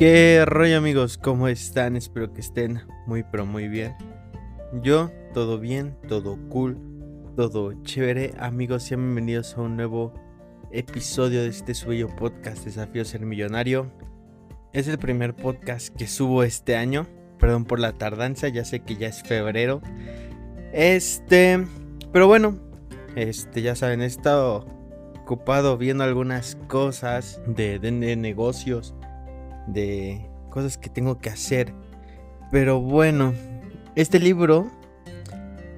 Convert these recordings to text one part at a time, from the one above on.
¿Qué rollo amigos? ¿Cómo están? Espero que estén muy pero muy bien. Yo, todo bien, todo cool, todo chévere. Amigos, sean bienvenidos a un nuevo episodio de este suyo podcast Desafío Ser Millonario. Es el primer podcast que subo este año. Perdón por la tardanza, ya sé que ya es febrero. Este, pero bueno, este, ya saben, he estado ocupado viendo algunas cosas de, de, de negocios de cosas que tengo que hacer. Pero bueno, este libro,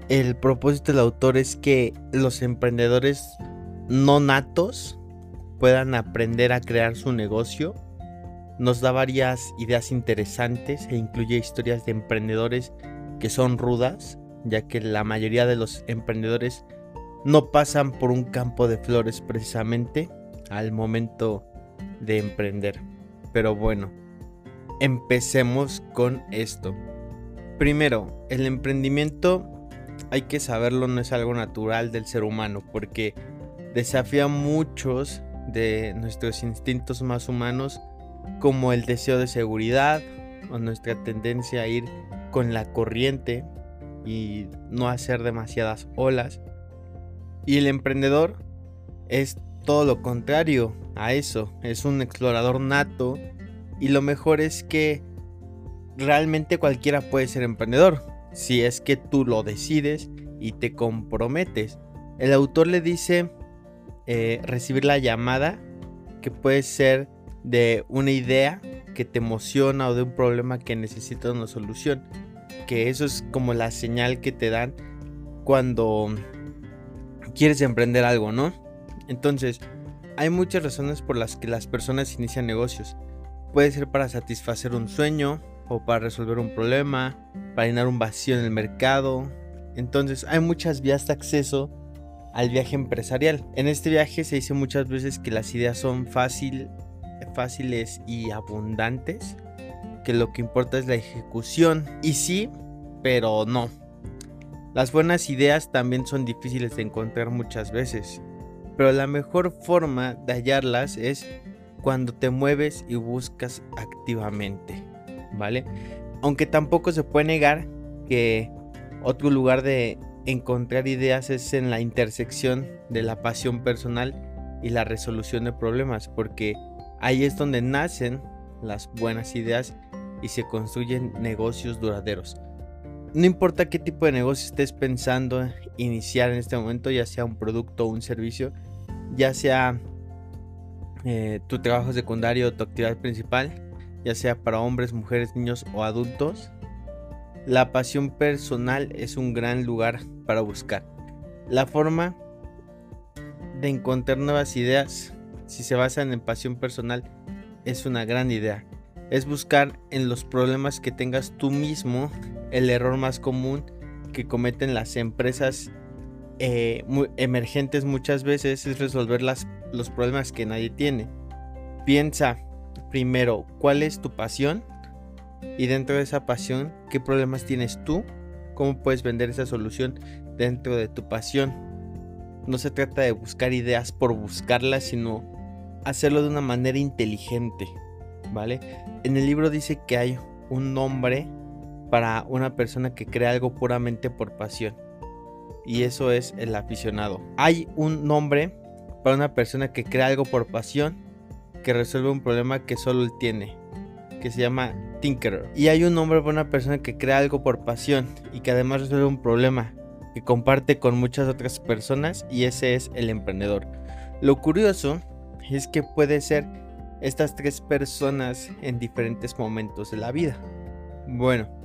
el propósito del autor es que los emprendedores no natos puedan aprender a crear su negocio. Nos da varias ideas interesantes e incluye historias de emprendedores que son rudas, ya que la mayoría de los emprendedores no pasan por un campo de flores precisamente al momento de emprender. Pero bueno, empecemos con esto. Primero, el emprendimiento hay que saberlo, no es algo natural del ser humano porque desafía muchos de nuestros instintos más humanos como el deseo de seguridad o nuestra tendencia a ir con la corriente y no hacer demasiadas olas. Y el emprendedor es todo lo contrario a eso, es un explorador nato y lo mejor es que realmente cualquiera puede ser emprendedor, si es que tú lo decides y te comprometes. El autor le dice eh, recibir la llamada, que puede ser de una idea que te emociona o de un problema que necesita una solución. Que eso es como la señal que te dan cuando quieres emprender algo, ¿no? Entonces, hay muchas razones por las que las personas inician negocios. Puede ser para satisfacer un sueño o para resolver un problema, para llenar un vacío en el mercado. Entonces hay muchas vías de acceso al viaje empresarial. En este viaje se dice muchas veces que las ideas son fácil, fáciles y abundantes, que lo que importa es la ejecución. Y sí, pero no. Las buenas ideas también son difíciles de encontrar muchas veces, pero la mejor forma de hallarlas es cuando te mueves y buscas activamente, ¿vale? Aunque tampoco se puede negar que otro lugar de encontrar ideas es en la intersección de la pasión personal y la resolución de problemas, porque ahí es donde nacen las buenas ideas y se construyen negocios duraderos. No importa qué tipo de negocio estés pensando iniciar en este momento, ya sea un producto o un servicio, ya sea eh, tu trabajo secundario tu actividad principal, ya sea para hombres, mujeres, niños o adultos. La pasión personal es un gran lugar para buscar. La forma de encontrar nuevas ideas, si se basan en pasión personal, es una gran idea. Es buscar en los problemas que tengas tú mismo el error más común que cometen las empresas eh, emergentes muchas veces es resolver las, los problemas que nadie tiene. Piensa primero cuál es tu pasión y dentro de esa pasión qué problemas tienes tú, cómo puedes vender esa solución dentro de tu pasión. No se trata de buscar ideas por buscarlas, sino hacerlo de una manera inteligente, ¿vale? En el libro dice que hay un nombre para una persona que crea algo puramente por pasión y eso es el aficionado. Hay un nombre para una persona que crea algo por pasión, que resuelve un problema que solo él tiene, que se llama Tinkerer. Y hay un nombre para una persona que crea algo por pasión y que además resuelve un problema que comparte con muchas otras personas y ese es el emprendedor. Lo curioso es que puede ser estas tres personas en diferentes momentos de la vida. Bueno,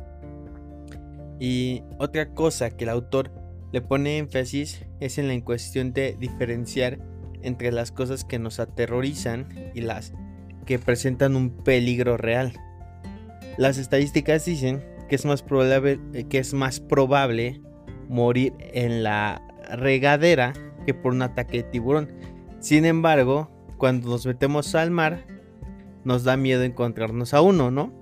y otra cosa que el autor le pone énfasis es en la cuestión de diferenciar entre las cosas que nos aterrorizan y las que presentan un peligro real. Las estadísticas dicen que es más probable, eh, que es más probable morir en la regadera que por un ataque de tiburón. Sin embargo, cuando nos metemos al mar, nos da miedo encontrarnos a uno, ¿no?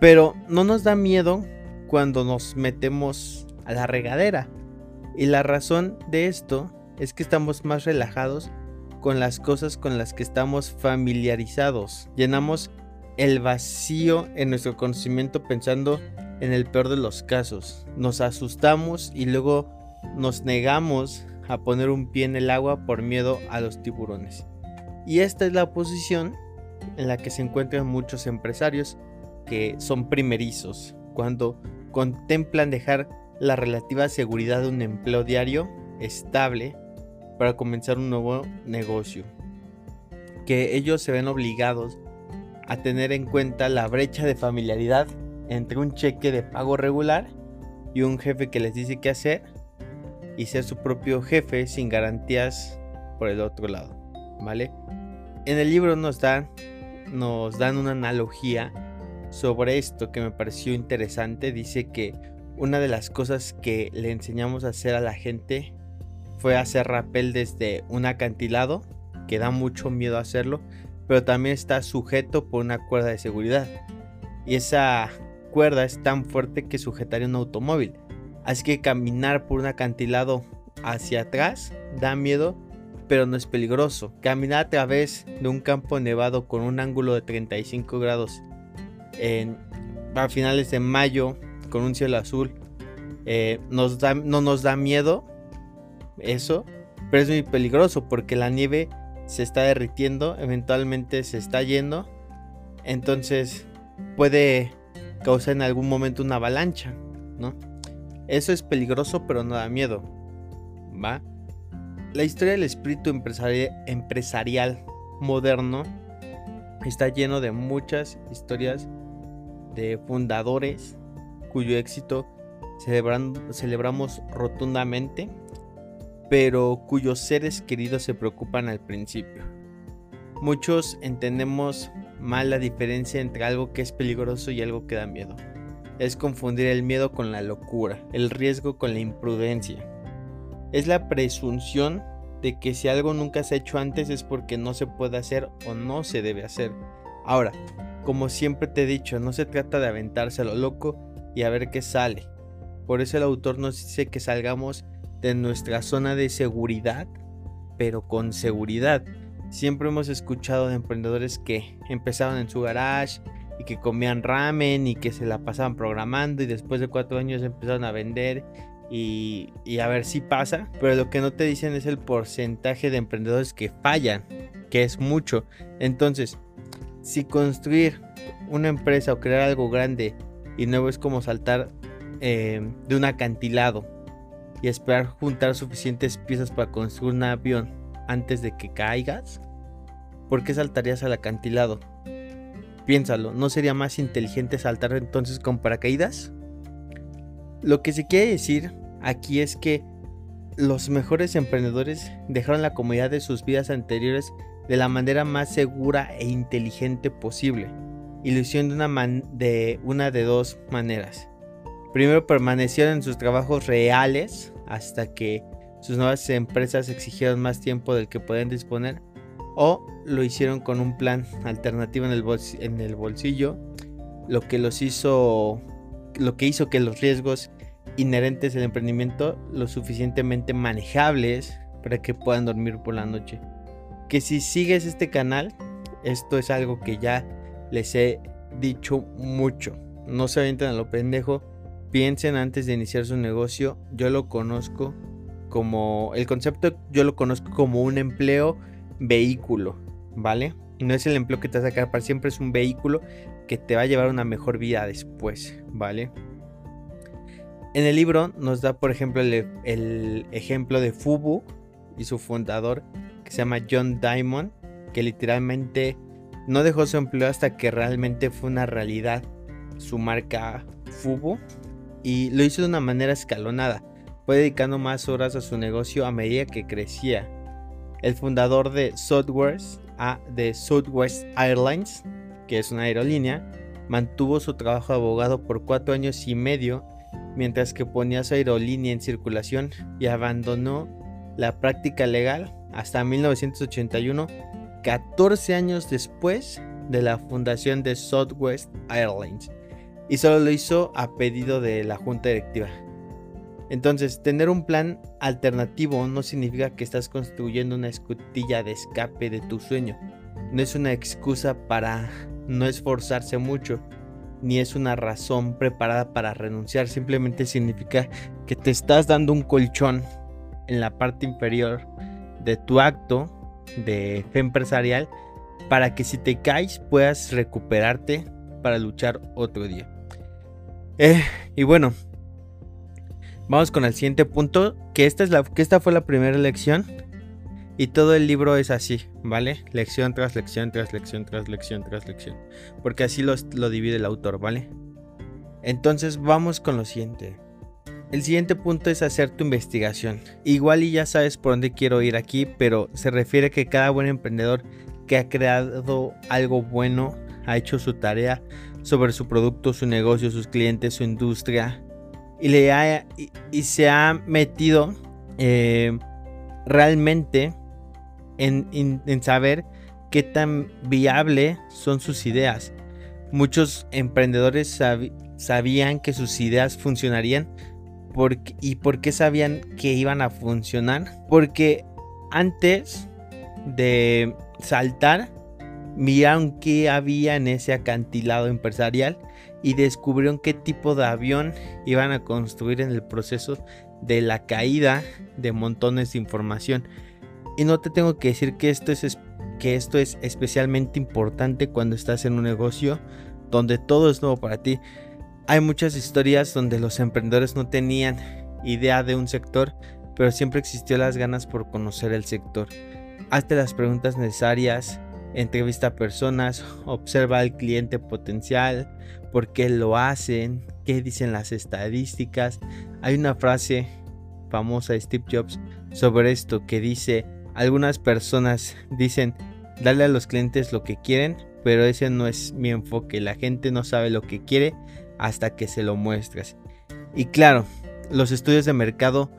Pero no nos da miedo cuando nos metemos a la regadera. Y la razón de esto es que estamos más relajados con las cosas con las que estamos familiarizados. Llenamos el vacío en nuestro conocimiento pensando en el peor de los casos. Nos asustamos y luego nos negamos a poner un pie en el agua por miedo a los tiburones. Y esta es la posición en la que se encuentran muchos empresarios que son primerizos cuando contemplan dejar la relativa seguridad de un empleo diario estable para comenzar un nuevo negocio. Que ellos se ven obligados a tener en cuenta la brecha de familiaridad entre un cheque de pago regular y un jefe que les dice qué hacer y ser su propio jefe sin garantías por el otro lado, ¿vale? En el libro nos dan, nos dan una analogía sobre esto que me pareció interesante. Dice que una de las cosas que le enseñamos a hacer a la gente fue hacer rappel desde un acantilado, que da mucho miedo hacerlo, pero también está sujeto por una cuerda de seguridad. Y esa cuerda es tan fuerte que sujetaría un automóvil. Así que caminar por un acantilado hacia atrás da miedo, pero no es peligroso. Caminar a través de un campo nevado con un ángulo de 35 grados en, a finales de mayo con un cielo azul eh, no nos da miedo eso, pero es muy peligroso porque la nieve se está derritiendo, eventualmente se está yendo, entonces puede causar en algún momento una avalancha, ¿no? Eso es peligroso, pero no da miedo, ¿va? La historia del espíritu empresarial moderno está lleno de muchas historias de fundadores cuyo éxito celebramos rotundamente pero cuyos seres queridos se preocupan al principio. Muchos entendemos mal la diferencia entre algo que es peligroso y algo que da miedo. Es confundir el miedo con la locura, el riesgo con la imprudencia. Es la presunción de que si algo nunca se ha hecho antes es porque no se puede hacer o no se debe hacer. Ahora, como siempre te he dicho, no se trata de aventarse a lo loco y a ver qué sale. Por eso el autor nos dice que salgamos de nuestra zona de seguridad, pero con seguridad. Siempre hemos escuchado de emprendedores que empezaron en su garage y que comían ramen y que se la pasaban programando y después de cuatro años empezaron a vender y, y, a ver si pasa. Pero lo que no te dicen es el porcentaje de emprendedores que fallan, que es mucho. Entonces, si construir una empresa o crear algo grande y nuevo es como saltar eh, de un acantilado y esperar juntar suficientes piezas para construir un avión antes de que caigas? ¿Por qué saltarías al acantilado? Piénsalo, ¿no sería más inteligente saltar entonces con paracaídas? Lo que se quiere decir aquí es que los mejores emprendedores dejaron la comodidad de sus vidas anteriores de la manera más segura e inteligente posible. Y lo hicieron de una, de, dos maneras. Primero permanecieron en sus trabajos reales hasta que sus nuevas empresas exigieron más tiempo del que podían disponer o lo hicieron con un plan alternativo en el, en el bolsillo, lo que los hizo lo que hizo que los riesgos inherentes al emprendimiento lo suficientemente manejables para que puedan dormir por la noche. Que si sigues este canal, esto es algo que ya les he dicho mucho. No se avienten a lo pendejo piensen antes de iniciar su negocio. Yo lo conozco como, el concepto yo lo conozco como un empleo vehículo, ¿vale? No es el empleo que te va a sacar para siempre, es un vehículo que te va a llevar una mejor vida después, ¿vale? En el libro nos da, por ejemplo, el, el ejemplo de Fubu y su fundador, que se llama John Diamond, que literalmente no dejó su empleo hasta que realmente fue una realidad su marca Fubu y lo hizo de una manera escalonada. Fue dedicando más horas a su negocio a medida que crecía. El fundador de Southwest, de Southwest Airlines, que es una aerolínea, mantuvo su trabajo de abogado por cuatro años y medio mientras que ponía su aerolínea en circulación y abandonó la práctica legal hasta 1981, 14 años después de la fundación de Southwest Airlines y solo lo hizo a pedido de la junta directiva. Entonces, tener un plan alternativo no significa que estás construyendo una escotilla de escape de tu sueño. no es una excusa para no esforzarse mucho, ni es una razón preparada para renunciar, simplemente significa que te estás dando un colchón en la parte inferior de tu acto de fe empresarial para que si te caes puedas recuperarte para luchar otro día. Eh, y bueno, vamos con el siguiente punto, que esta, es la, que esta fue la primera lección y todo el libro es así, ¿vale? Lección tras lección, tras lección, tras lección, tras lección. Porque así lo, lo divide el autor, ¿vale? Entonces vamos con lo siguiente. El siguiente punto es hacer tu investigación. Igual y ya sabes por dónde quiero ir aquí, pero se refiere a que cada buen emprendedor que ha creado algo bueno ha hecho su tarea sobre su producto, su negocio, sus clientes, su industria y, le ha, y, se ha metido eh, realmente en, saber qué tan viable son sus ideas. Muchos emprendedores sabían que sus ideas funcionarían y por qué sabían que iban a funcionar. Porque antes de saltar, miraron qué había en ese acantilado empresarial y descubrieron qué tipo de avión iban a construir en el proceso de la caída de montones de información. Y no te tengo que decir que esto es, que esto es especialmente importante cuando estás en un negocio donde todo es nuevo para ti. Hay muchas historias donde los emprendedores no tenían idea de un sector, pero siempre existió las ganas por conocer el sector. Hazte las preguntas necesarias, entrevista a personas, observa al cliente potencial, por qué lo hacen, qué dicen las estadísticas. Hay una frase famosa de Steve Jobs sobre esto que dice, algunas personas dicen, darle a los clientes lo que quieren, pero ese no es mi enfoque. La gente no sabe lo que quiere hasta que se lo muestras. Y claro, los estudios de mercado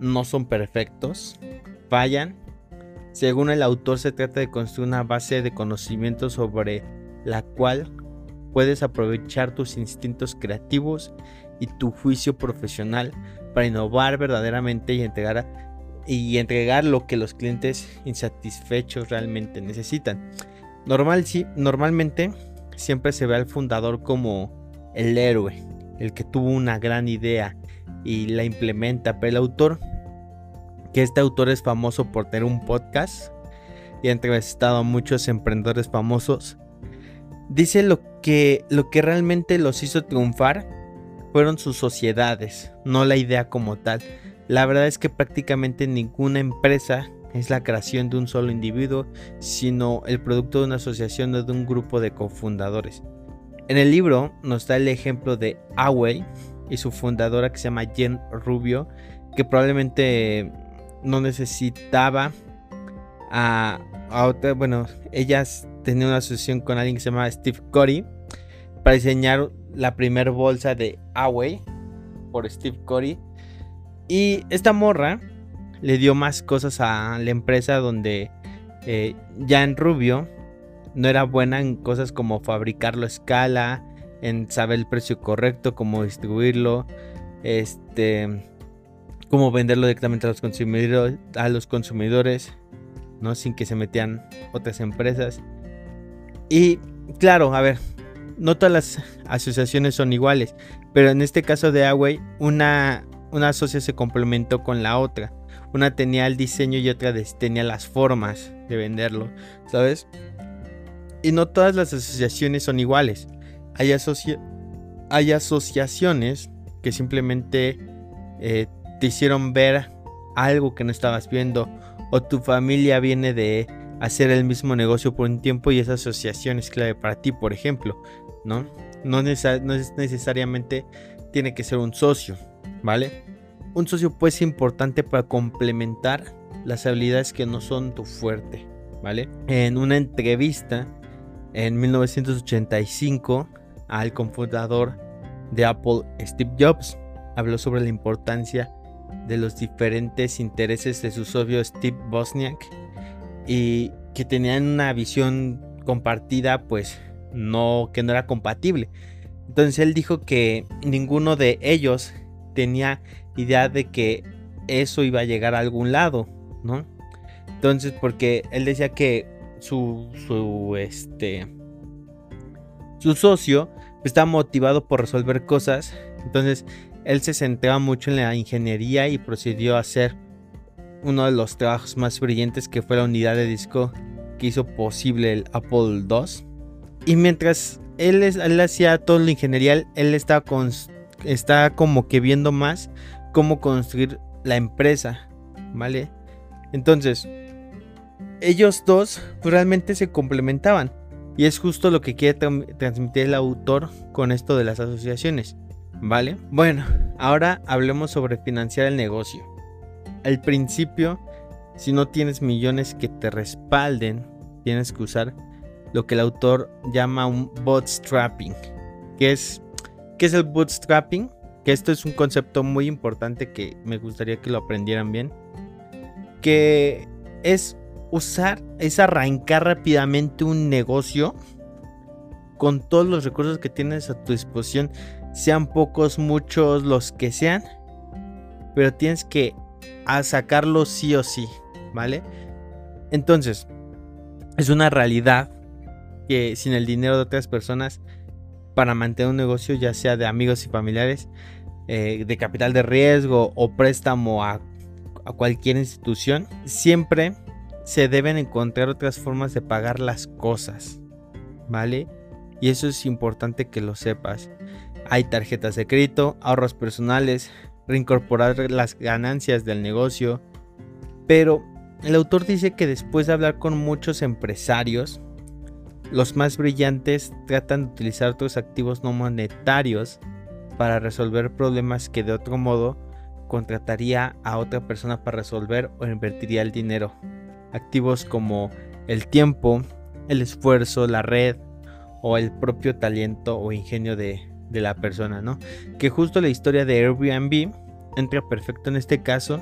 no son perfectos, fallan. Según el autor se trata de construir una base de conocimiento sobre la cual puedes aprovechar tus instintos creativos y tu juicio profesional para innovar verdaderamente y entregar y entregar lo que los clientes insatisfechos realmente necesitan. Normal, sí, normalmente siempre se ve al fundador como el héroe, el que tuvo una gran idea y la implementa, pero el autor, que este autor es famoso por tener un podcast y ha entrevistado a muchos emprendedores famosos, dice lo que, lo que realmente los hizo triunfar fueron sus sociedades, no la idea como tal. La verdad es que prácticamente ninguna empresa es la creación de un solo individuo, sino el producto de una asociación o de un grupo de cofundadores. En el libro nos da el ejemplo de Away y su fundadora que se llama Jen Rubio, que probablemente no necesitaba a, otra, bueno, ellas tenían una asociación con alguien que se llama Steve Corey para diseñar la primera bolsa de Away por Steve Corey y esta morra le dio más cosas a la empresa donde eh, ya en Rubio no era buena en cosas como fabricarlo a escala, en saber el precio correcto, cómo distribuirlo, este, cómo venderlo directamente a los consumidores, a los consumidores, no sin que se metían otras empresas. Y claro, a ver, no todas las asociaciones son iguales, pero en este caso de Away, una una se complementó con la otra. Una tenía el diseño y otra tenía las formas de venderlo, ¿sabes? Y no todas las asociaciones son iguales. Hay, hay asociaciones que simplemente eh, te hicieron ver algo que no estabas viendo. O tu familia viene de hacer el mismo negocio por un tiempo y esa asociación es clave para ti, por ejemplo. ¿no? No, no es necesariamente tiene que ser un socio. ¿vale? Un socio puede ser importante para complementar las habilidades que no son tu fuerte, ¿vale? En una entrevista en 1985 al cofundador de Apple, Steve Jobs, habló sobre la importancia de los diferentes intereses de su socio Steve Bosniak y que tenían una visión compartida pues no que no era compatible. Entonces él dijo que ninguno de ellos tenía idea de que eso iba a llegar a algún lado, ¿no? Entonces, porque él decía que su, su, este, su socio está motivado por resolver cosas. Entonces, él se centraba mucho en la ingeniería y procedió a hacer uno de los trabajos más brillantes que fue la unidad de disco que hizo posible el Apple II. Y mientras él, él hacía todo lo ingenierial, él está, está como que viendo más cómo construir la empresa, ¿vale? Entonces, ellos dos realmente se complementaban. Y es justo lo que quiere transmitir el autor con esto de las asociaciones. ¿Vale? Bueno, ahora hablemos sobre financiar el negocio. Al principio, si no tienes millones que te respalden, tienes que usar lo que el autor llama un bootstrapping. ¿Qué es, qué es el bootstrapping? Que esto es un concepto muy importante que me gustaría que lo aprendieran bien. Que es usar, es arrancar rápidamente un negocio con todos los recursos que tienes a tu disposición, sean pocos, muchos, los que sean, pero tienes que sacarlo sí o sí, ¿vale? Entonces, es una realidad que sin el dinero de otras personas para mantener un negocio, ya sea de amigos y familiares, eh, de capital de riesgo o préstamo a, a cualquier institución, siempre se deben encontrar otras formas de pagar las cosas, ¿vale? Y eso es importante que lo sepas. Hay tarjetas de crédito, ahorros personales, reincorporar las ganancias del negocio, pero el autor dice que después de hablar con muchos empresarios, los más brillantes tratan de utilizar otros activos no monetarios para resolver problemas que de otro modo contrataría a otra persona para resolver o invertiría el dinero. Activos como el tiempo, el esfuerzo, la red o el propio talento o ingenio de, de la persona, ¿no? Que justo la historia de Airbnb entra perfecto en este caso.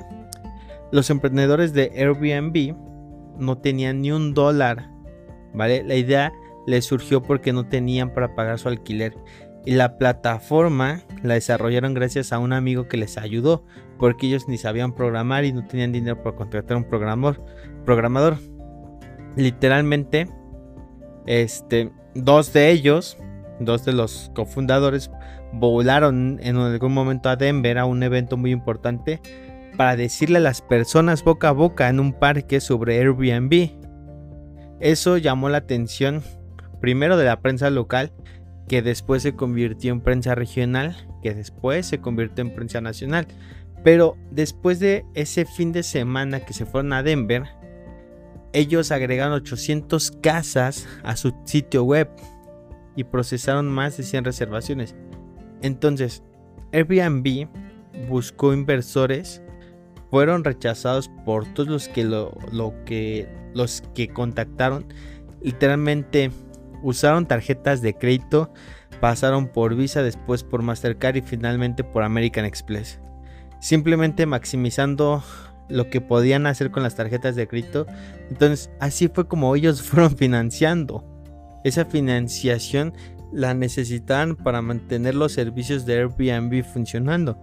Los emprendedores de Airbnb no tenían ni un dólar, ¿vale? La idea les surgió porque no tenían para pagar su alquiler y la plataforma la desarrollaron gracias a un amigo que les ayudó porque ellos ni sabían programar y no tenían dinero para contratar un programador. Programador. Literalmente, este, dos de ellos dos de los cofundadores volaron en algún momento a Denver a un evento muy importante para decirle a las personas boca a boca en un parque sobre Airbnb. Eso llamó la atención primero de la prensa local, que después se convirtió en prensa regional, que después se convirtió en prensa nacional. Pero después de ese fin de semana que se fueron a Denver, ellos agregaron 800 casas a su sitio web y procesaron más de 100 reservaciones. Entonces, Airbnb buscó inversores, fueron rechazados por todos los que lo, que los que contactaron. Literalmente usaron tarjetas de crédito, pasaron por Visa, después por Mastercard y finalmente por American Express. Simplemente maximizando lo que podían hacer con las tarjetas de crédito. Entonces, así fue como ellos fueron financiando esa financiación la necesitaban para mantener los servicios de Airbnb funcionando.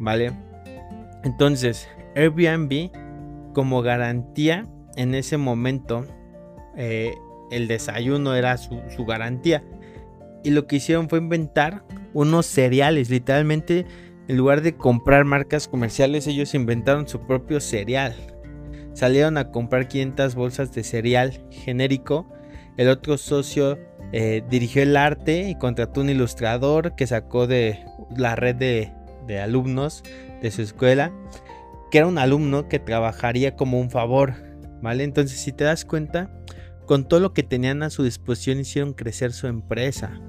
¿Vale? Entonces, Airbnb como garantía en ese momento, eh, el desayuno era su, su garantía. Y lo que hicieron fue inventar unos cereales, literalmente en lugar de comprar marcas comerciales, ellos inventaron su propio cereal. Salieron a comprar 500 bolsas de cereal genérico el otro socio eh, dirigió el arte y contrató un ilustrador que sacó de la red de, de alumnos de su escuela, que era un alumno que trabajaría como un favor, ¿vale? Entonces, si te das cuenta, con todo lo que tenían a su disposición hicieron crecer su empresa.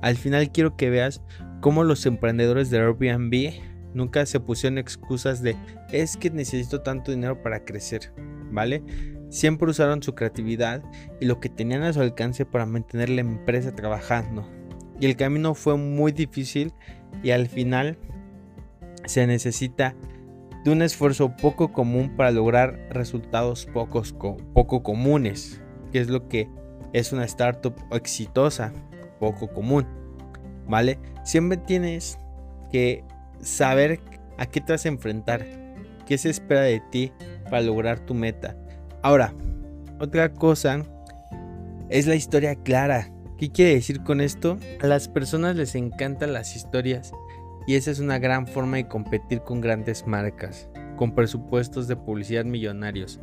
Al final quiero que veas cómo los emprendedores de Airbnb nunca se pusieron excusas de es que necesito tanto dinero para crecer, ¿vale? Siempre usaron su creatividad y lo que tenían a su alcance para mantener la empresa trabajando. Y el camino fue muy difícil y al final se necesita de un esfuerzo poco común para lograr resultados poco comunes, que es lo que es una startup exitosa, poco común. ¿Vale? Siempre tienes que saber a qué te vas a enfrentar, qué se espera de ti para lograr tu meta. Ahora, Otra cosa es la historia clara. ¿Qué quiere decir con esto? A las personas les encantan las historias y esa es una gran forma de competir con grandes marcas, con presupuestos de publicidad millonarios.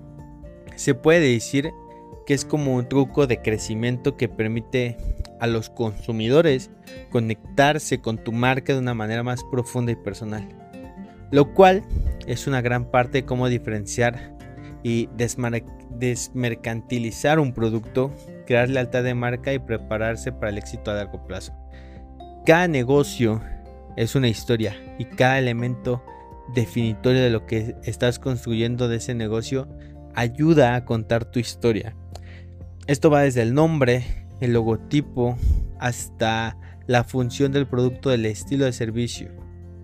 Se puede decir que es como un truco de crecimiento que permite a los consumidores conectarse con tu marca de una manera más profunda y personal. Lo cual es una gran parte de cómo diferenciar y desmercantilizar un producto, crear lealtad de marca y prepararse para el éxito a largo plazo. Cada negocio es una historia y cada elemento definitorio de lo que estás construyendo de ese negocio ayuda a contar tu historia. Esto va desde el nombre, el logotipo, hasta la función del producto, del estilo de servicio,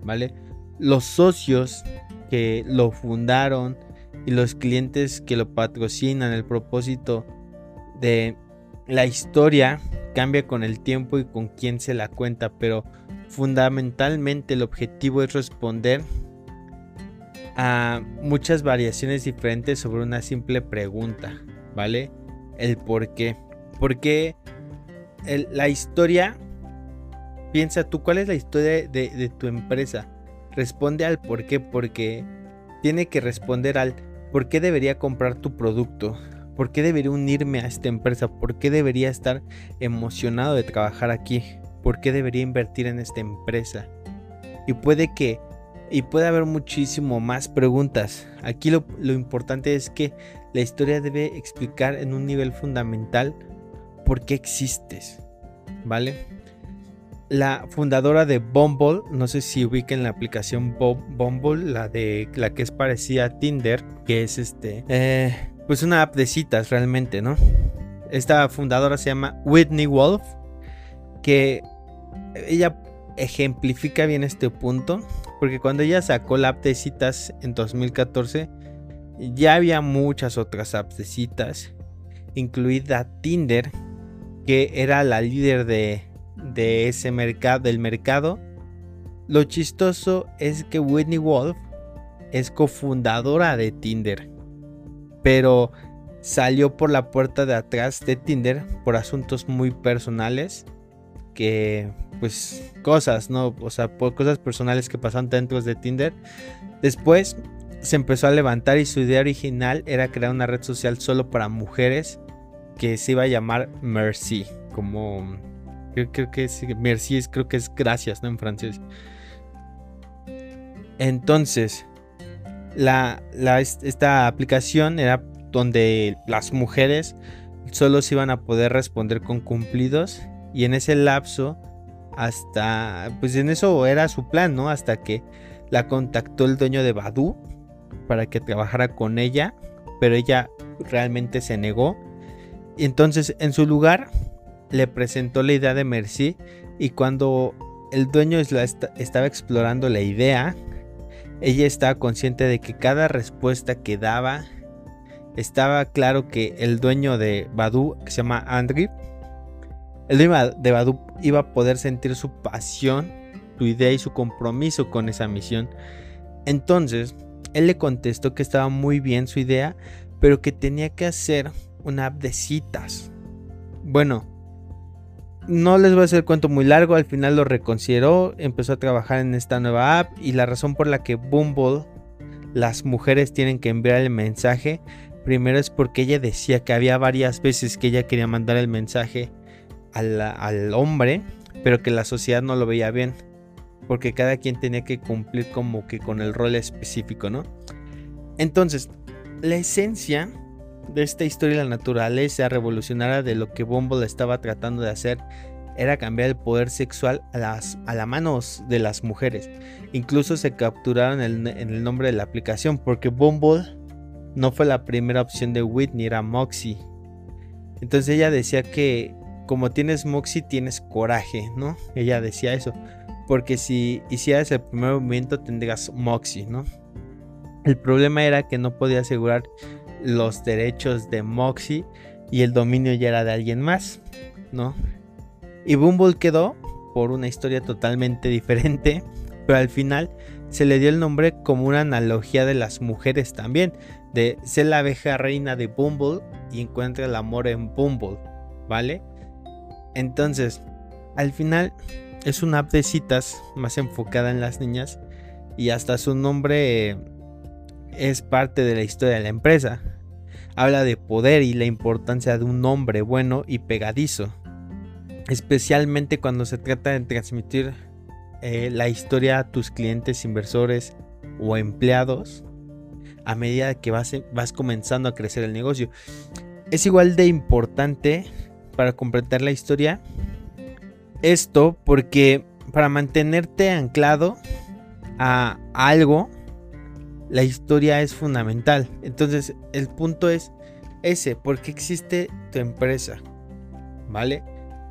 ¿vale? Los socios que lo fundaron y los clientes que lo patrocinan, el propósito de la historia cambia con el tiempo y con quién se la cuenta, pero fundamentalmente el objetivo es responder a muchas variaciones diferentes sobre una simple pregunta, ¿vale? El por qué. ¿Por qué la historia? Piensa tú, ¿cuál es la historia de, tu empresa? Responde al por qué, porque tiene que responder al por qué debería comprar tu producto, por qué debería unirme a esta empresa, por qué debería estar emocionado de trabajar aquí, por qué debería invertir en esta empresa. Y puede que y puede haber muchísimo más preguntas. Aquí lo, importante es que la historia debe explicar en un nivel fundamental por qué existes. ¿Vale? La fundadora de Bumble, no sé si ubiquen la aplicación Bumble, la de la que es parecida a Tinder, que es este, eh, pues una app de citas realmente, ¿no? Esta fundadora se llama Whitney Wolf, que ella ejemplifica bien este punto porque cuando ella sacó la app de citas en 2014, ya había muchas otras apps de citas, incluida Tinder, que era la líder de, de ese mercado, del mercado. Lo chistoso es que Whitney Wolf es cofundadora de Tinder, pero salió por la puerta de atrás de Tinder por asuntos muy personales que pues cosas, ¿no? O sea, por cosas personales que pasan dentro de Tinder. Después se empezó a levantar y su idea original era crear una red social solo para mujeres que se iba a llamar Mercy, como creo, que es Merci es, creo que es gracias, ¿no? En francés. Entonces, la, esta aplicación era donde las mujeres solo se iban a poder responder con cumplidos y en ese lapso, hasta, pues en eso era su plan, ¿no? Hasta que la contactó el dueño de Badu para que trabajara con ella, pero ella realmente se negó. Y entonces en su lugar le presentó la idea de Merci y cuando el dueño estaba explorando la idea, ella estaba consciente de que cada respuesta que daba estaba claro que el dueño de Badu, que se llama Andrew, el de Badu iba a poder sentir su pasión, su idea y su compromiso con esa misión. Entonces, él le contestó que estaba muy bien su idea, pero que tenía que hacer una app de citas. Bueno, no les voy a hacer cuento muy largo, al final lo reconsideró, empezó a trabajar en esta nueva app y la razón por la que Bumble, las mujeres tienen que enviar el mensaje, primero es porque ella decía que había varias veces que ella quería mandar el mensaje al, hombre, pero que la sociedad no lo veía bien, porque cada quien tenía que cumplir como que con el rol específico, ¿no? Entonces, la esencia de esta historia la naturaleza revolucionaria de lo que Bumble estaba tratando de hacer era cambiar el poder sexual a las la manos de las mujeres. Incluso se capturaron en el nombre de la aplicación porque Bumble no fue la primera opción de Whitney, era Moxie. Entonces ella decía que como tienes Moxie, tienes coraje, ¿no? Ella decía eso. Porque si hicieras el primer movimiento tendrías Moxie, ¿no? El problema era que no podía asegurar los derechos de Moxie y el dominio ya era de alguien más, ¿no? Y Bumble quedó por una historia totalmente diferente, pero al final se le dio el nombre como una analogía de las mujeres también, de ser la abeja reina de Bumble y encuentra el amor en Bumble, ¿vale? Entonces, al final es una app de citas más enfocada en las niñas y hasta su nombre es parte de la historia de la empresa. Habla de poder y la importancia de un hombre bueno y pegadizo, especialmente cuando se trata de transmitir eh, la historia a tus clientes, inversores o empleados a medida que vas, vas comenzando a crecer el negocio. Es igual de importante para completar la historia esto porque para mantenerte anclado a algo, la historia es fundamental. Entonces, el punto es ese, ¿por qué existe tu empresa? ¿Vale?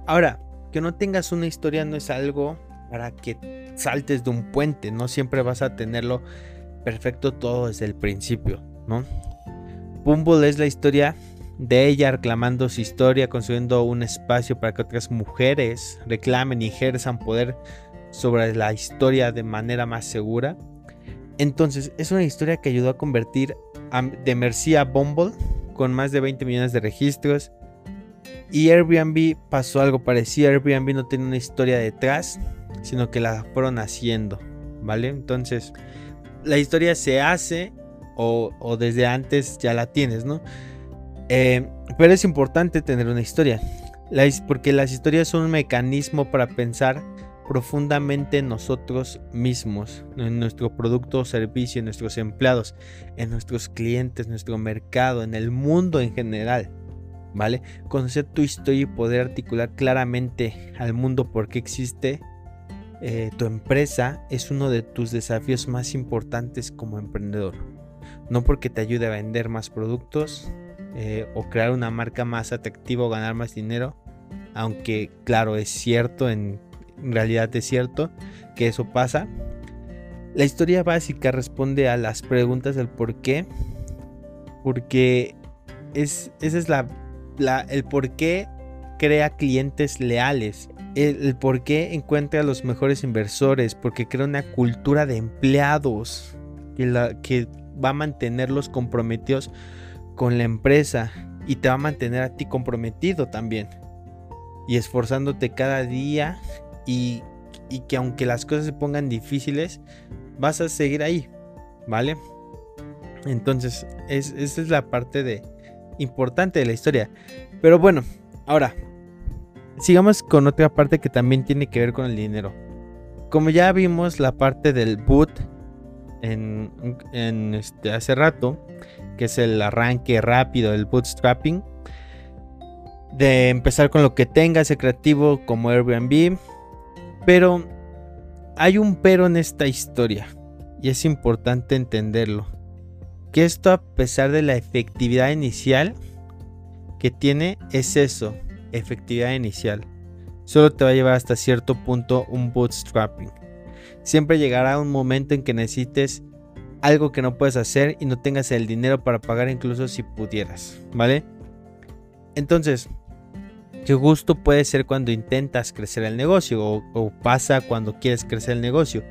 Ahora, que no tengas una historia no es algo para que saltes de un puente, no siempre vas a tenerlo perfecto todo desde el principio, ¿no? Bumble es la historia de ella reclamando su historia, construyendo un espacio para que otras mujeres reclamen y ejerzan poder sobre la historia de manera más segura. Entonces, es una historia que ayudó a convertir a, de Mercy a Bumble con más de 20 millones de registros. Y Airbnb pasó algo parecido. Airbnb no tiene una historia detrás, sino que la fueron haciendo, ¿vale? Entonces, la historia se hace o, desde antes ya la tienes, ¿no? Eh, pero es importante tener una historia, porque las historias son un mecanismo para pensar profundamente en nosotros mismos, en nuestro producto o servicio, en nuestros empleados, en nuestros clientes, nuestro mercado, en el mundo en general. ¿Vale? Conocer tu historia y poder articular claramente al mundo por qué existe eh, tu empresa es uno de tus desafíos más importantes como emprendedor. No porque te ayude a vender más productos, eh, o crear una marca más atractiva o ganar más dinero. Aunque claro, es cierto, en realidad es cierto que eso pasa. La historia básica responde a las preguntas del por qué. Porque es, es la, el por qué crea clientes leales. El, por qué encuentra a los mejores inversores. Porque crea una cultura de empleados que, la, que va a mantenerlos comprometidos con la empresa y te va a mantener a ti comprometido también. Y esforzándote cada día y, que aunque las cosas se pongan difíciles, vas a seguir ahí, ¿vale? Entonces, esa es la parte importante de la historia. Pero bueno, ahora, sigamos con otra parte que también tiene que ver con el dinero. Como ya vimos la parte del boot en, este, hace rato, que es el arranque rápido, el bootstrapping. De empezar con lo que tenga, ese creativo como Airbnb. Pero hay un pero en esta historia. Y es importante entenderlo. Que esto a pesar de la efectividad inicial que tiene es eso, efectividad inicial. Solo te va a llevar hasta cierto punto un bootstrapping. Siempre llegará un momento en que necesites algo que no puedes hacer y no tengas el dinero para pagar incluso si pudieras, ¿vale? Entonces, qué gusto puede ser cuando intentas crecer el negocio o, pasa cuando quieres crecer el negocio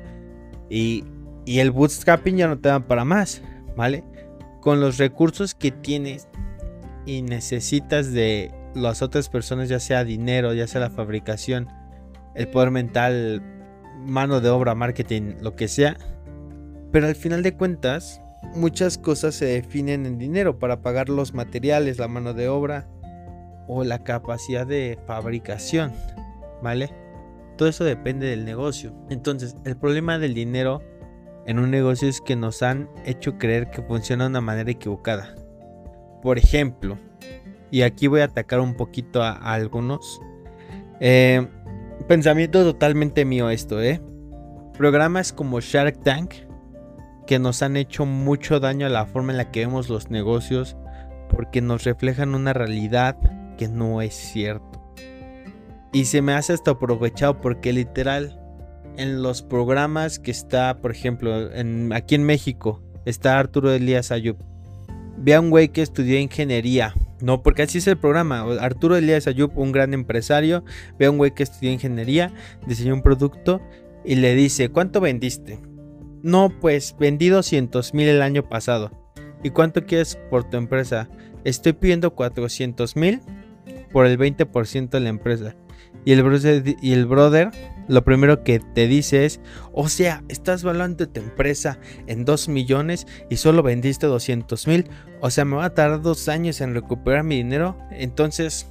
y, y el bootstrapping ya no te da para más, ¿vale? Con los recursos que tienes y necesitas de las otras personas, ya sea dinero, ya sea la fabricación, el poder mental, mano de obra, marketing, lo que sea, pero al final de cuentas, muchas cosas se definen en dinero para pagar los materiales, la mano de obra o la capacidad de fabricación, ¿vale? Todo eso depende del negocio. Entonces, el problema del dinero en un negocio es que nos han hecho creer que funciona de una manera equivocada. Por ejemplo, y aquí voy a atacar un poquito a, algunos. Eh, pensamiento totalmente mío esto, ¿eh? Programas como Shark Tank que nos han hecho mucho daño a la forma en la que vemos los negocios porque nos reflejan una realidad que no es cierto. Y se me hace hasta aprovechado porque literal en los programas que está, por ejemplo, aquí en México, está Arturo Elías Ayub. Ve a un güey que estudió ingeniería. No, porque así es el programa. Arturo Elías Ayub, un gran empresario, ve a un güey que estudió ingeniería, diseñó un producto y le dice, ¿cuánto vendiste? No, pues vendí 200 mil el año pasado. ¿Y cuánto quieres por tu empresa? Estoy pidiendo 400 mil por el 20% de la empresa. Y el, brother, lo primero que te dice es, o sea, estás valuando tu empresa en 2 millones y solo vendiste 200 mil. O sea, me va a tardar dos años en recuperar mi dinero. Entonces,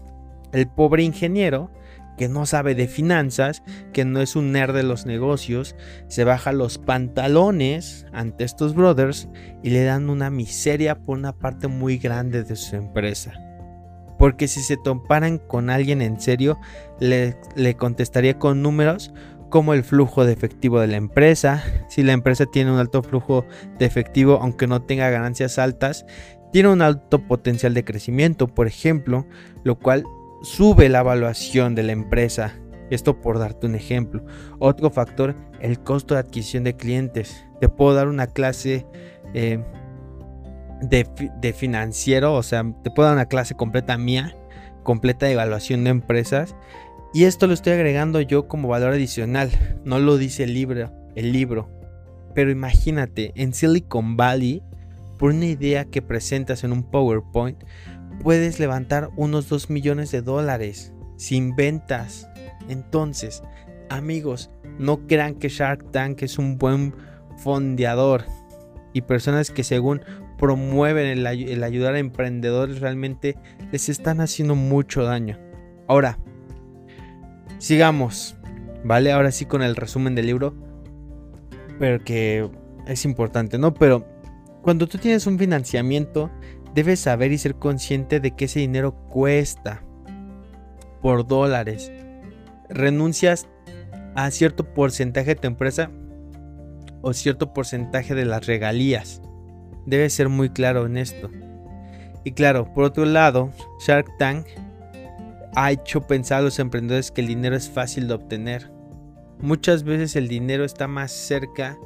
el pobre ingeniero que no sabe de finanzas, que no es un nerd de los negocios, se baja los pantalones ante estos brothers y le dan una miseria por una parte muy grande de su empresa. Porque si se toparan con alguien en serio, le, le contestaría con números como el flujo de efectivo de la empresa. Si la empresa tiene un alto flujo de efectivo, aunque no tenga ganancias altas, tiene un alto potencial de crecimiento, por ejemplo, lo cual sube la evaluación de la empresa. Esto por darte un ejemplo. Otro factor, el costo de adquisición de clientes. Te puedo dar una clase eh, de, financiero, o sea, te puedo dar una clase completa mía, completa de evaluación de empresas. Y esto lo estoy agregando yo como valor adicional. No lo dice el libro, el libro. Pero imagínate, en Silicon Valley, por una idea que presentas en un PowerPoint, puedes levantar unos 2 millones de dólares sin ventas. Entonces, amigos, no crean que Shark Tank es un buen fondeador y personas que según promueven el, ayudar a emprendedores realmente les están haciendo mucho daño. Ahora, sigamos, ¿vale? Ahora sí con el resumen del libro, pero que es importante, ¿no? Pero cuando tú tienes un financiamiento, debes saber y ser consciente de que ese dinero cuesta por dólares. Renuncias a cierto porcentaje de tu empresa o cierto porcentaje de las regalías. Debes ser muy claro en esto. Y claro, por otro lado, Shark Tank ha hecho pensar a los emprendedores que el dinero es fácil de obtener. Muchas veces el dinero está más cerca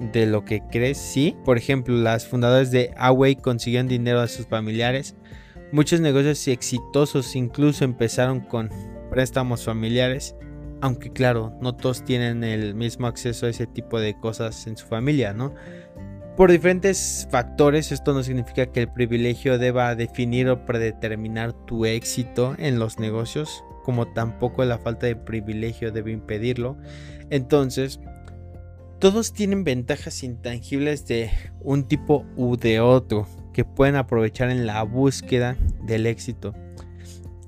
de lo que crees, sí. Por ejemplo, las fundadoras de Away consiguieron dinero a sus familiares. Muchos negocios exitosos incluso empezaron con préstamos familiares. Aunque claro, no todos tienen el mismo acceso a ese tipo de cosas en su familia, ¿no? Por diferentes factores, esto no significa que el privilegio deba definir o predeterminar tu éxito en los negocios, como tampoco la falta de privilegio debe impedirlo. Entonces, todos tienen ventajas intangibles de un tipo u de otro que pueden aprovechar en la búsqueda del éxito.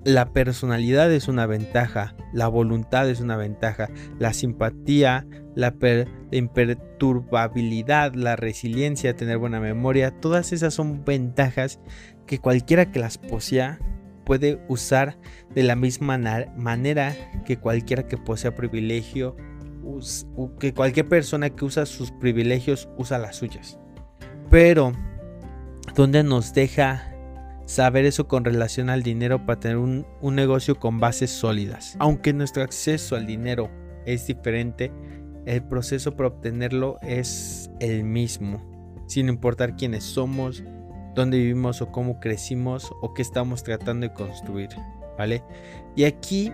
La personalidad es una ventaja, la voluntad es una ventaja, la simpatía, la, imperturbabilidad, la resiliencia, tener buena memoria, todas esas son ventajas que cualquiera que las posea puede usar de la misma manera que cualquiera que posea privilegio que cualquier persona que usa sus privilegios usa las suyas. Pero, ¿dónde nos deja saber eso con relación al dinero para tener un, un, negocio con bases sólidas. Aunque nuestro acceso al dinero es diferente, el proceso para obtenerlo es el mismo, sin importar quiénes somos, dónde vivimos o cómo crecimos o qué estamos tratando de construir, ¿vale? Y aquí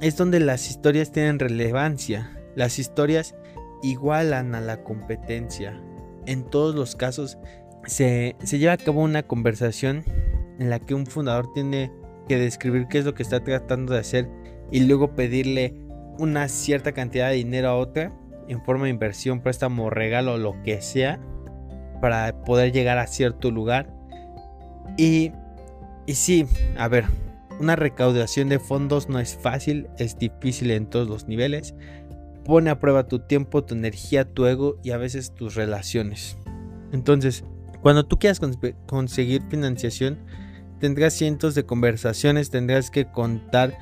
es donde las historias tienen relevancia, las historias igualan a la competencia. En todos los casos se, lleva a cabo una conversación en la que un fundador tiene que describir qué es lo que está tratando de hacer y luego pedirle una cierta cantidad de dinero a otra en forma de inversión, préstamo, regalo, lo que sea, para poder llegar a cierto lugar. Y, y sí, a ver, una recaudación de fondos no es fácil, es difícil en todos los niveles, pone a prueba tu tiempo, tu energía, tu ego y a veces tus relaciones. Entonces, cuando tú quieras conseguir financiación, tendrás cientos de conversaciones, tendrás que contar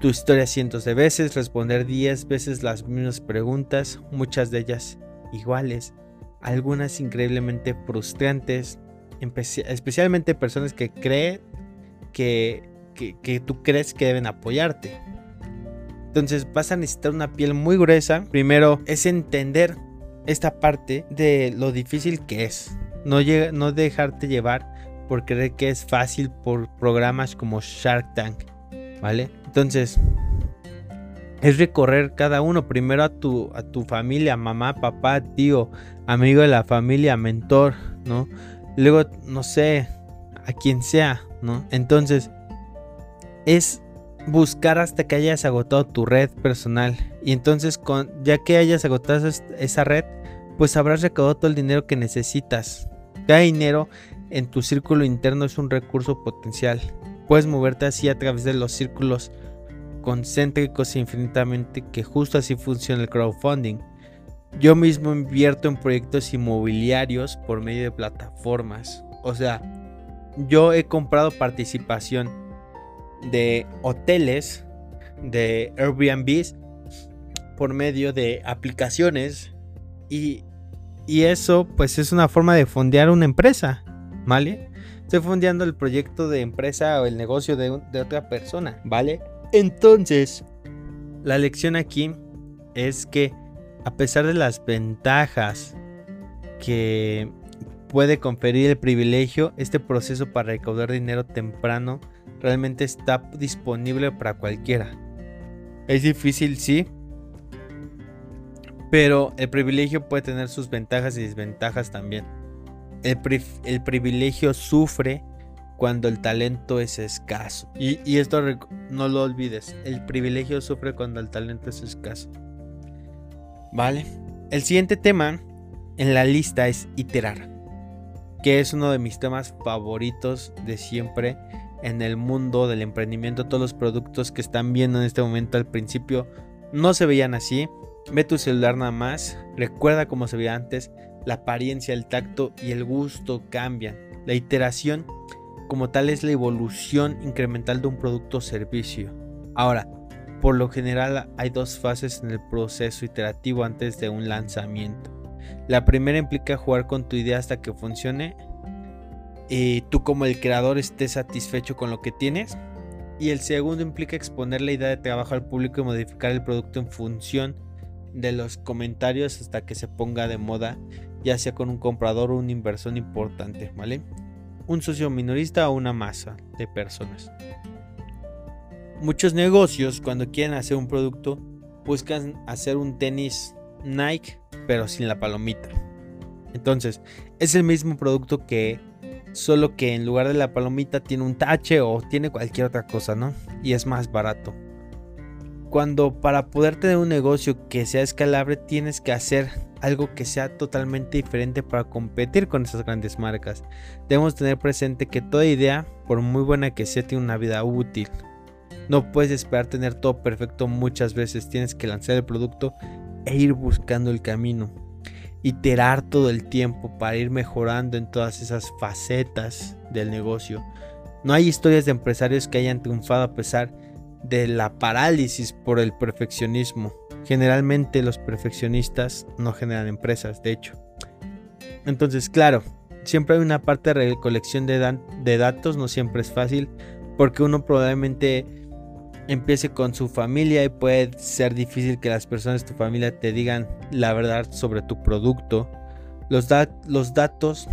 tu historia cientos de veces, responder 10 veces las mismas preguntas, muchas de ellas iguales, algunas increíblemente frustrantes, especialmente personas que creen que, que tú crees que deben apoyarte. Entonces vas a necesitar una piel muy gruesa. Primero es entender esta parte de lo difícil que es. No, no dejarte llevar por creer que es fácil por programas como Shark Tank. ¿Vale? Entonces es recorrer cada uno. Primero a tu, a tu familia, mamá, papá, tío, amigo de la familia, mentor, ¿no? luego, no sé, a quien sea, ¿no? Entonces, es buscar hasta que hayas agotado tu red personal. Y entonces, con, ya que hayas agotado esa red, pues habrás recaudado todo el dinero que necesitas. Cada dinero en tu círculo interno es un recurso potencial. Puedes moverte así a través de los círculos concéntricos infinitamente que justo así funciona el crowdfunding. Yo mismo invierto en proyectos inmobiliarios por medio de plataformas. O sea, yo he comprado participación de hoteles, de Airbnbs, por medio de aplicaciones. Y, eso pues es una forma de fondear una empresa, ¿vale? Estoy fondeando el proyecto de empresa o el negocio de, de otra persona, ¿vale? Entonces, la lección aquí es que a pesar de las ventajas que puede conferir el privilegio, este proceso para recaudar dinero temprano realmente está disponible para cualquiera. Es difícil, sí, pero el privilegio puede tener sus ventajas y desventajas también. El, privilegio sufre cuando el talento es escaso. Y, esto no lo olvides, el privilegio sufre cuando el talento es escaso. Vale. El siguiente tema en la lista es iterar, que es uno de mis temas favoritos de siempre en el mundo del emprendimiento. Todos los productos que están viendo en este momento al principio no se veían así. Ve tu celular nada más, recuerda cómo se veía antes, la apariencia, el tacto y el gusto cambian. La iteración como tal es la evolución incremental de un producto o servicio. Ahora, por lo general hay dos fases en el proceso iterativo antes de un lanzamiento. La primera implica jugar con tu idea hasta que funcione y tú como el creador estés satisfecho con lo que tienes. Y el segundo implica exponer la idea de trabajo al público y modificar el producto en función de los comentarios hasta que se ponga de moda, ya sea con un comprador o una inversión importante, ¿vale? un socio minorista o una masa de personas. Muchos negocios cuando quieren hacer un producto buscan hacer un tenis Nike pero sin la palomita. Entonces, es el mismo producto que solo que en lugar de la palomita tiene un tache o tiene cualquier otra cosa, ¿no? Y es más barato. Cuando para poder tener un negocio que sea escalable tienes que hacer algo que sea totalmente diferente para competir con esas grandes marcas. Debemos tener presente que toda idea, por muy buena que sea, tiene una vida útil. No puedes esperar tener todo perfecto muchas veces, tienes que lanzar el producto e ir buscando el camino. Iterar todo el tiempo para ir mejorando en todas esas facetas del negocio. No hay historias de empresarios que hayan triunfado a pesar de la parálisis por el perfeccionismo. Generalmente los perfeccionistas no generan empresas, de hecho. Entonces, claro, siempre hay una parte de recolección de, datos, no siempre es fácil, porque uno probablemente empiece con su familia y puede ser difícil que las personas de tu familia te digan la verdad sobre tu producto. Los datos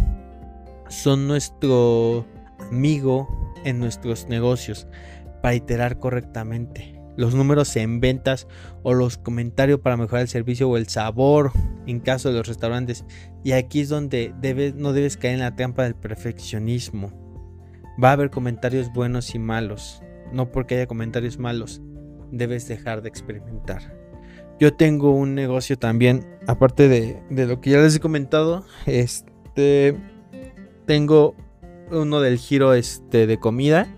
son nuestro amigo en nuestros negocios para iterar correctamente los números en ventas o los comentarios para mejorar el servicio o el sabor en caso de los restaurantes. Y aquí es donde debes, no debes caer en la trampa del perfeccionismo. Va a haber comentarios buenos y malos. No porque haya comentarios malos, debes dejar de experimentar. Yo tengo un negocio también, aparte de, de lo que ya les he comentado, este, tengo uno del giro este, de comida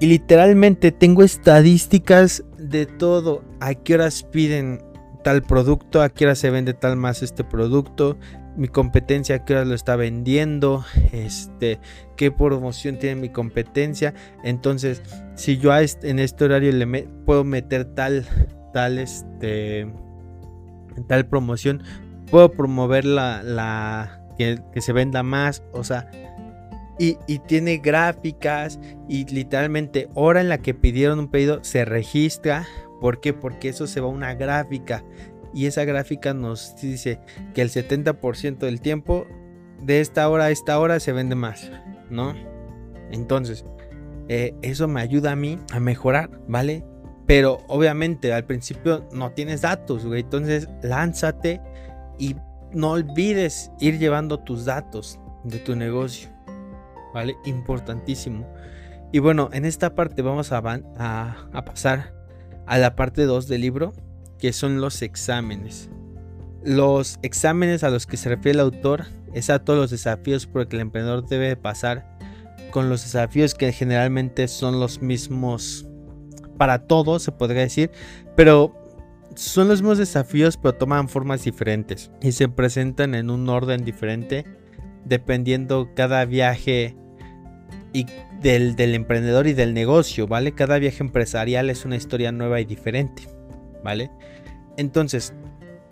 y literalmente tengo estadísticas de todo. A qué horas piden tal producto, a qué horas se vende tal más este producto, mi competencia a qué horas lo está vendiendo, este, qué promoción tiene mi competencia. Entonces, si yo en este horario le puedo meter tal, tal, este, tal promoción, puedo promover la, la que, que se venda más. O sea, y, tiene gráficas y literalmente hora en la que pidieron un pedido se registra. ¿Por qué? Porque eso se va a una gráfica y esa gráfica nos dice que el 70% del tiempo de esta hora a esta hora se vende más, ¿no? Entonces, eh, eso me ayuda a mí a mejorar, ¿vale? Pero obviamente al principio no tienes datos, güey. Entonces lánzate y no olvides ir llevando tus datos de tu negocio. ¿Vale? Importantísimo. Y bueno, en esta parte vamos a, a, pasar a la parte 2 del libro, que son los exámenes. Los exámenes a los que se refiere el autor es a todos los desafíos por los que el emprendedor debe pasar, con los desafíos que generalmente son los mismos para todos, se podría decir, pero son los mismos desafíos, pero toman formas diferentes y se presentan en un orden diferente dependiendo cada viaje y del, emprendedor y del negocio, ¿vale? Cada viaje empresarial es una historia nueva y diferente, ¿vale? Entonces,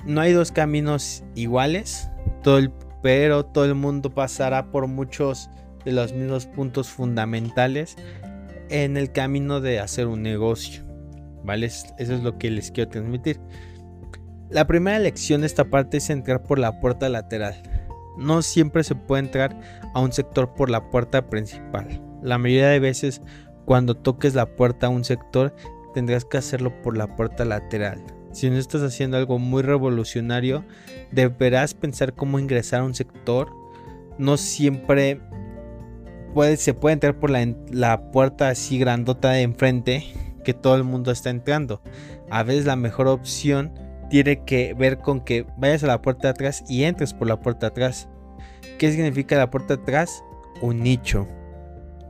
no hay dos caminos iguales, todo pero todo el mundo pasará por muchos de los mismos puntos fundamentales en el camino de hacer un negocio. ¿Vale? Eso es lo que les quiero transmitir. La primera lección de esta parte es entrar por la puerta lateral. No siempre se puede entrar a un sector por la puerta principal. La mayoría de veces cuando toques la puerta a un sector tendrás que hacerlo por la puerta lateral. Si no estás haciendo algo muy revolucionario, deberás pensar cómo ingresar a un sector. No siempre se puede entrar por la, puerta así grandota de enfrente que todo el mundo está entrando. A veces la mejor opción tiene que ver con que vayas a la puerta de atrás y entres por la puerta de atrás. ¿Qué significa la puerta de atrás? Un nicho.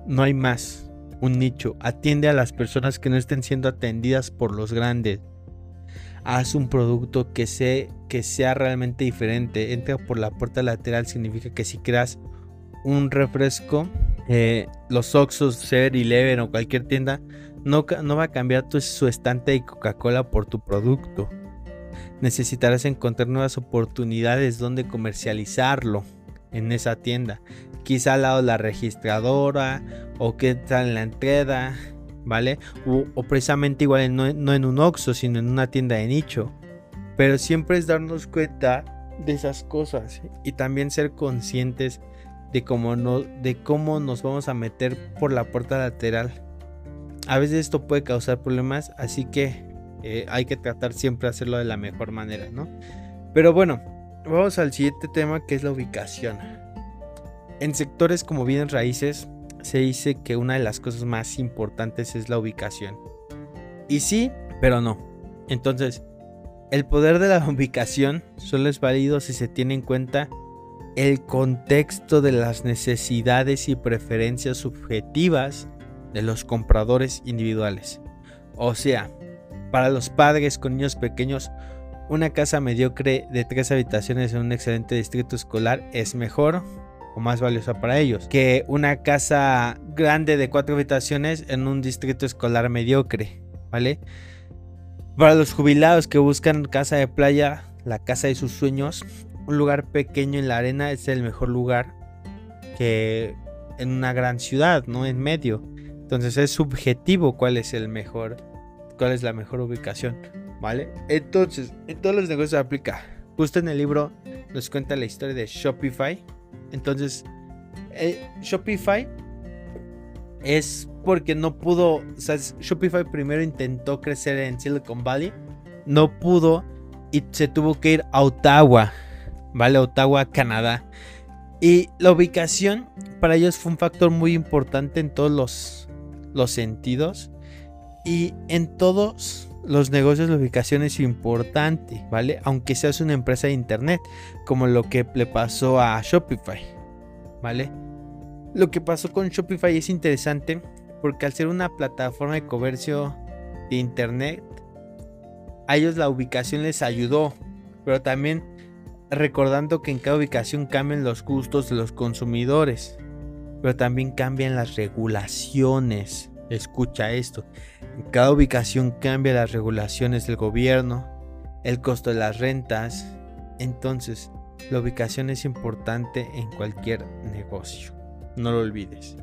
No hay más. Un nicho. Atiende a las personas que no estén siendo atendidas por los grandes. Haz un producto que, sea realmente diferente. Entra por la puerta lateral significa que si creas un refresco eh, los Oxos, Ser, Eleven o cualquier tienda, no, no va a cambiar tu, su estante de Coca-Cola por tu producto. Necesitarás encontrar nuevas oportunidades donde comercializarlo en esa tienda. Quizá al lado de la registradora o que tal en la entrada, ¿vale? O, precisamente igual no, no en un Oxxo, sino en una tienda de nicho. Pero siempre es darnos cuenta de esas cosas y también ser conscientes de cómo, no, de cómo nos vamos a meter por la puerta lateral. A veces esto puede causar problemas, así que eh, hay que tratar siempre de hacerlo de la mejor manera, ¿no? Pero bueno, vamos al siguiente tema que es la ubicación. En sectores como bienes raíces se dice que una de las cosas más importantes es la ubicación. Y sí, pero no. Entonces, el poder de la ubicación solo es válido si se tiene en cuenta el contexto de las necesidades y preferencias subjetivas de los compradores individuales. O sea, para los padres con niños pequeños, una casa mediocre de tres habitaciones en un excelente distrito escolar es mejor o más valiosa para ellos que una casa grande de cuatro habitaciones en un distrito escolar mediocre, ¿vale? Para los jubilados que buscan casa de playa, la casa de sus sueños, un lugar pequeño en la arena es el mejor lugar que en una gran ciudad, ¿no? En medio. Entonces es subjetivo cuál es el mejor, cuál es la mejor ubicación, ¿vale? Entonces, en todos los negocios aplica. Justo en el libro nos cuenta la historia de Shopify. Entonces, eh, Shopify es porque no pudo, o sea, Shopify primero intentó crecer en Silicon Valley, no pudo y se tuvo que ir a Ottawa ¿vale? Ottawa, Canadá. Y la ubicación para ellos fue un factor muy importante en todos los, los sentidos. Y en todos los negocios la ubicación es importante, ¿vale? Aunque seas una empresa de internet, como lo que le pasó a Shopify, ¿vale? Lo que pasó con Shopify es interesante porque al ser una plataforma de comercio de internet, a ellos la ubicación les ayudó, pero también recordando que en cada ubicación cambian los gustos de los consumidores, pero también cambian las regulaciones. Escucha esto, cada ubicación cambian las regulaciones del gobierno, el costo de las rentas, entonces la ubicación es importante en cualquier negocio, no lo olvides,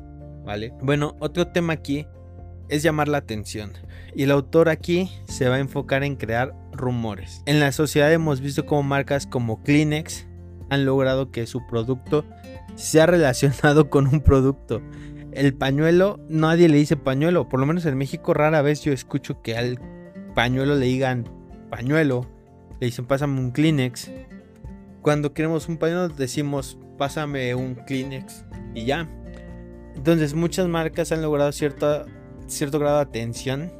¿vale? Bueno, otro tema aquí es llamar la atención. Y el autor aquí se va a enfocar en crear rumores. En la sociedad hemos visto cómo marcas como Kleenex han logrado que su producto sea relacionado con un producto. El pañuelo, nadie le dice pañuelo. Por lo menos en México rara vez yo escucho que al pañuelo le digan pañuelo. Le dicen pásame un Kleenex. Cuando queremos un pañuelo decimos pásame un Kleenex y ya. Entonces muchas marcas han logrado cierto, cierto grado de atención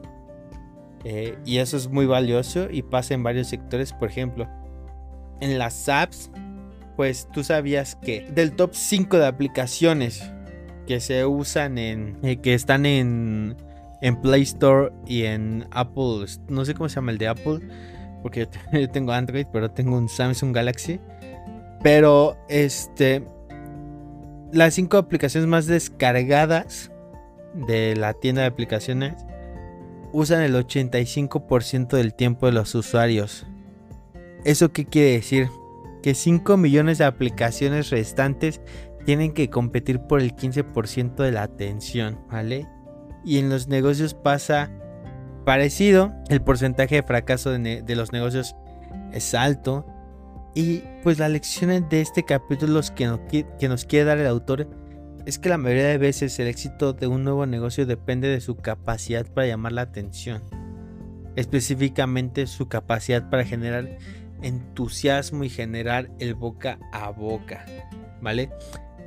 eh, y eso es muy valioso y pasa en varios sectores. Por ejemplo, en las apps, pues tú sabías que del top 5 de aplicaciones que se usan en, eh, que están en, en Play Store y en Apple, no sé cómo se llama el de Apple, porque yo tengo Android, pero tengo un Samsung Galaxy. Pero este, las 5 aplicaciones más descargadas de la tienda de aplicaciones usan el 85% del tiempo de los usuarios. ¿Eso qué quiere decir? Que 5 millones de aplicaciones restantes tienen que competir por el 15% de la atención, ¿vale? Y en los negocios pasa parecido, el porcentaje de fracaso de, los negocios es alto. Y pues la lección de este capítulo que que nos quiere dar el autor es que la mayoría de veces el éxito de un nuevo negocio depende de su capacidad para llamar la atención, específicamente su capacidad para generar entusiasmo y generar el boca a boca, ¿vale?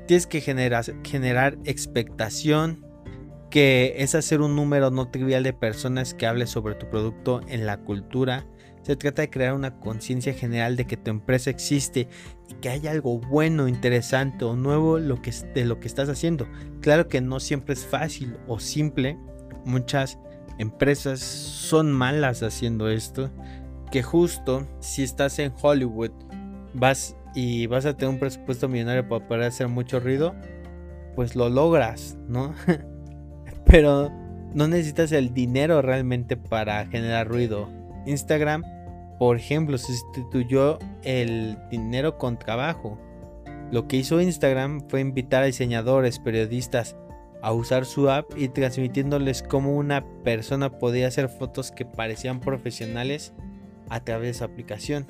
Tienes que generar, generar expectación, que es hacer un número no trivial de personas que hable sobre tu producto en la cultura, se trata de crear una conciencia general de que tu empresa existe y que hay algo bueno, interesante o nuevo lo que, de lo que estás haciendo. Claro que no siempre es fácil o simple. Muchas empresas son malas haciendo esto. Que justo si estás en Hollywood vas y vas a tener un presupuesto millonario para poder hacer mucho ruido, pues lo logras, ¿no? Pero no necesitas el dinero realmente para generar ruido. Instagram por ejemplo, sustituyó el dinero con trabajo. Lo que hizo Instagram fue invitar a diseñadores, periodistas a usar su app y transmitiéndoles cómo una persona podía hacer fotos que parecían profesionales a través de su aplicación.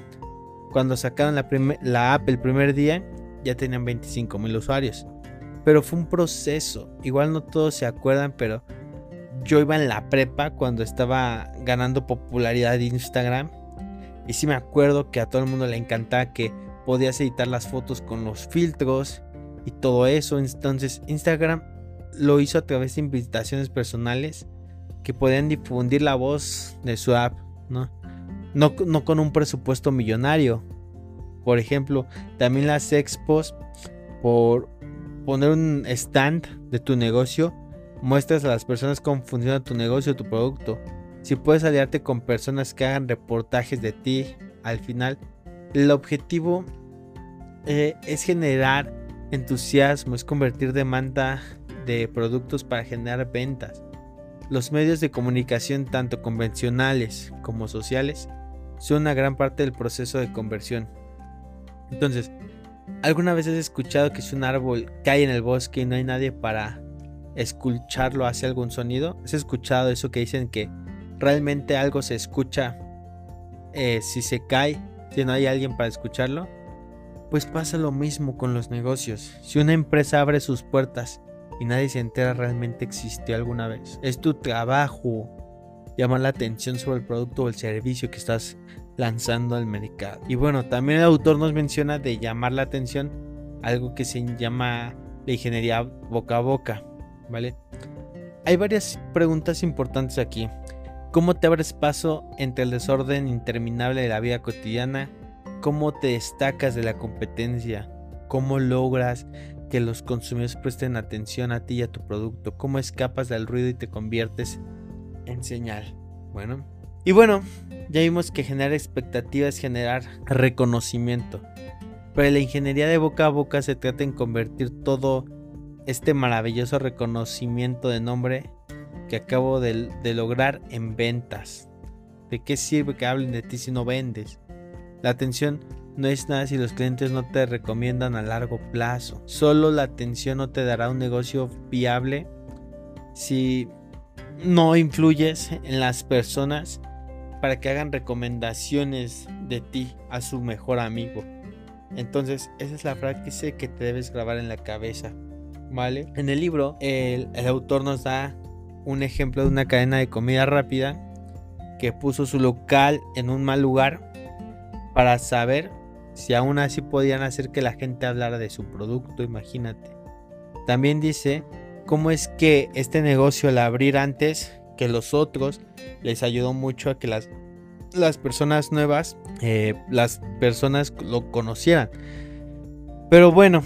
Cuando sacaron la, app el primer día, ya tenían 25 mil usuarios. Pero fue un proceso. Igual no todos se acuerdan, pero yo iba en la prepa cuando estaba ganando popularidad Instagram y sí me acuerdo que a todo el mundo le encantaba que podías editar las fotos con los filtros y todo eso. Entonces Instagram lo hizo a través de invitaciones personales que podían difundir la voz de su app, ¿no? No, no con un presupuesto millonario. Por ejemplo, también las expos, por poner un stand de tu negocio, muestras a las personas cómo funciona tu negocio, tu producto si puedes aliarte con personas que hagan reportajes de ti al final, el objetivo eh, es generar entusiasmo, es convertir demanda de productos para generar ventas. Los medios de comunicación, tanto convencionales como sociales, son una gran parte del proceso de conversión. Entonces, ¿alguna vez has escuchado que si un árbol cae en el bosque y no hay nadie para escucharlo hace algún sonido? ¿Has escuchado eso que dicen que realmente algo se escucha eh, si se cae, si no hay alguien para escucharlo, pues pasa lo mismo con los negocios. Si una empresa abre sus puertas y nadie se entera realmente existió alguna vez, es tu trabajo llamar la atención sobre el producto o el servicio que estás lanzando al mercado. Y bueno, también el autor nos menciona de llamar la atención algo que se llama la ingeniería boca a boca, ¿vale? Hay varias preguntas importantes aquí. ¿Cómo te abres paso entre el desorden interminable de la vida cotidiana? ¿Cómo te destacas de la competencia? ¿Cómo logras que los consumidores presten atención a ti y a tu producto? ¿Cómo escapas del ruido y te conviertes en señal? Bueno. Y bueno, ya vimos que generar expectativas es generar reconocimiento. Pero la ingeniería de boca a boca se trata en convertir todo este maravilloso reconocimiento de nombre que acabo de, lograr en ventas. ¿De qué sirve que hablen de ti si no vendes? La atención no es nada si los clientes no te recomiendan a largo plazo. Solo la atención no te dará un negocio viable si no influyes en las personas para que hagan recomendaciones de ti a su mejor amigo. Entonces, esa es la frase que te debes grabar en la cabeza. ¿Vale? En el libro, el, el autor nos da un ejemplo de una cadena de comida rápida que puso su local en un mal lugar para saber Si aún así podían hacer que la gente hablara de su producto, imagínate. También dice cómo es que este negocio al abrir antes que los otros les ayudó mucho a que las, las personas nuevas, eh, las personas lo conocieran. Pero bueno,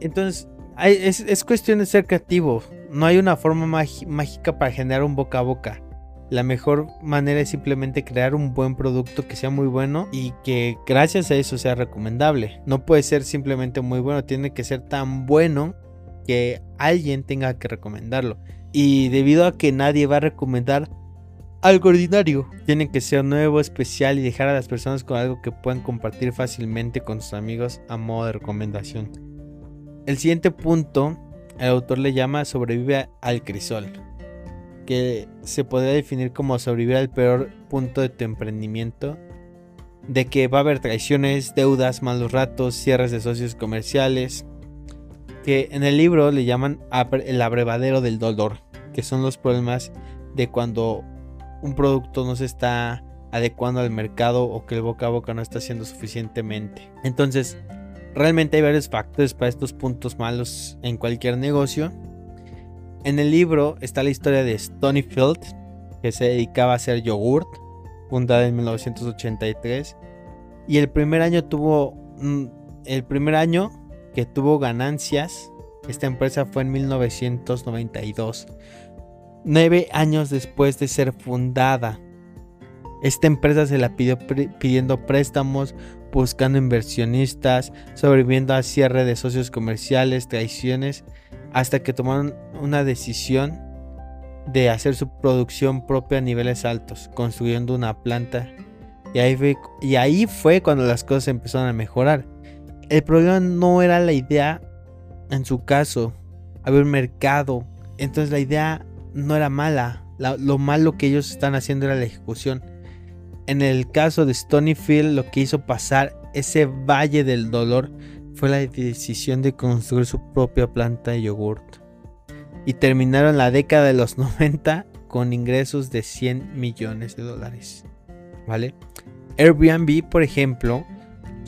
entonces es, es, cuestión de ser creativo. No hay una forma mágica para generar un boca a boca. La mejor manera es simplemente crear un buen producto que sea muy bueno y que gracias a eso sea recomendable. No puede ser simplemente muy bueno, tiene que ser tan bueno que alguien tenga que recomendarlo. Y debido a que nadie va a recomendar algo ordinario, tiene que ser nuevo, especial y dejar a las personas con algo que puedan compartir fácilmente con sus amigos a modo de recomendación. El siguiente punto, el autor le llama sobrevive al crisol, que se podría definir como sobrevivir al peor punto de tu emprendimiento, de que va a haber traiciones, deudas, malos ratos, cierres de socios comerciales, que en el libro le llaman el abrevadero del dolor, que son los problemas de cuando un producto no se está adecuando al mercado o que el boca a boca no está haciendo suficientemente. Entonces, realmente hay varios factores para estos puntos malos en cualquier negocio. En el libro está la historia de Stonyfield, que se dedicaba a hacer yogurt, fundada en 1983. Y el primer año tuvo. El primer año que tuvo ganancias. Esta empresa fue en 1992, nueve años después de ser fundada. Esta empresa se la pidió pidiendo préstamos, buscando inversionistas, sobreviviendo a cierre de socios comerciales, traiciones, hasta que tomaron una decisión de hacer su producción propia a niveles altos, construyendo una planta. Y ahí fue, y ahí fue cuando las cosas empezaron a mejorar. El problema no era la idea, en su caso, había un mercado. Entonces la idea no era mala. lo malo que ellos están haciendo era la ejecución. En el caso de Stonyfield, lo que hizo pasar ese valle del dolor fue la decisión de construir su propia planta de yogurt. Y terminaron la década de los 90 con ingresos de 100 millones de dólares. ¿Vale? Airbnb, por ejemplo,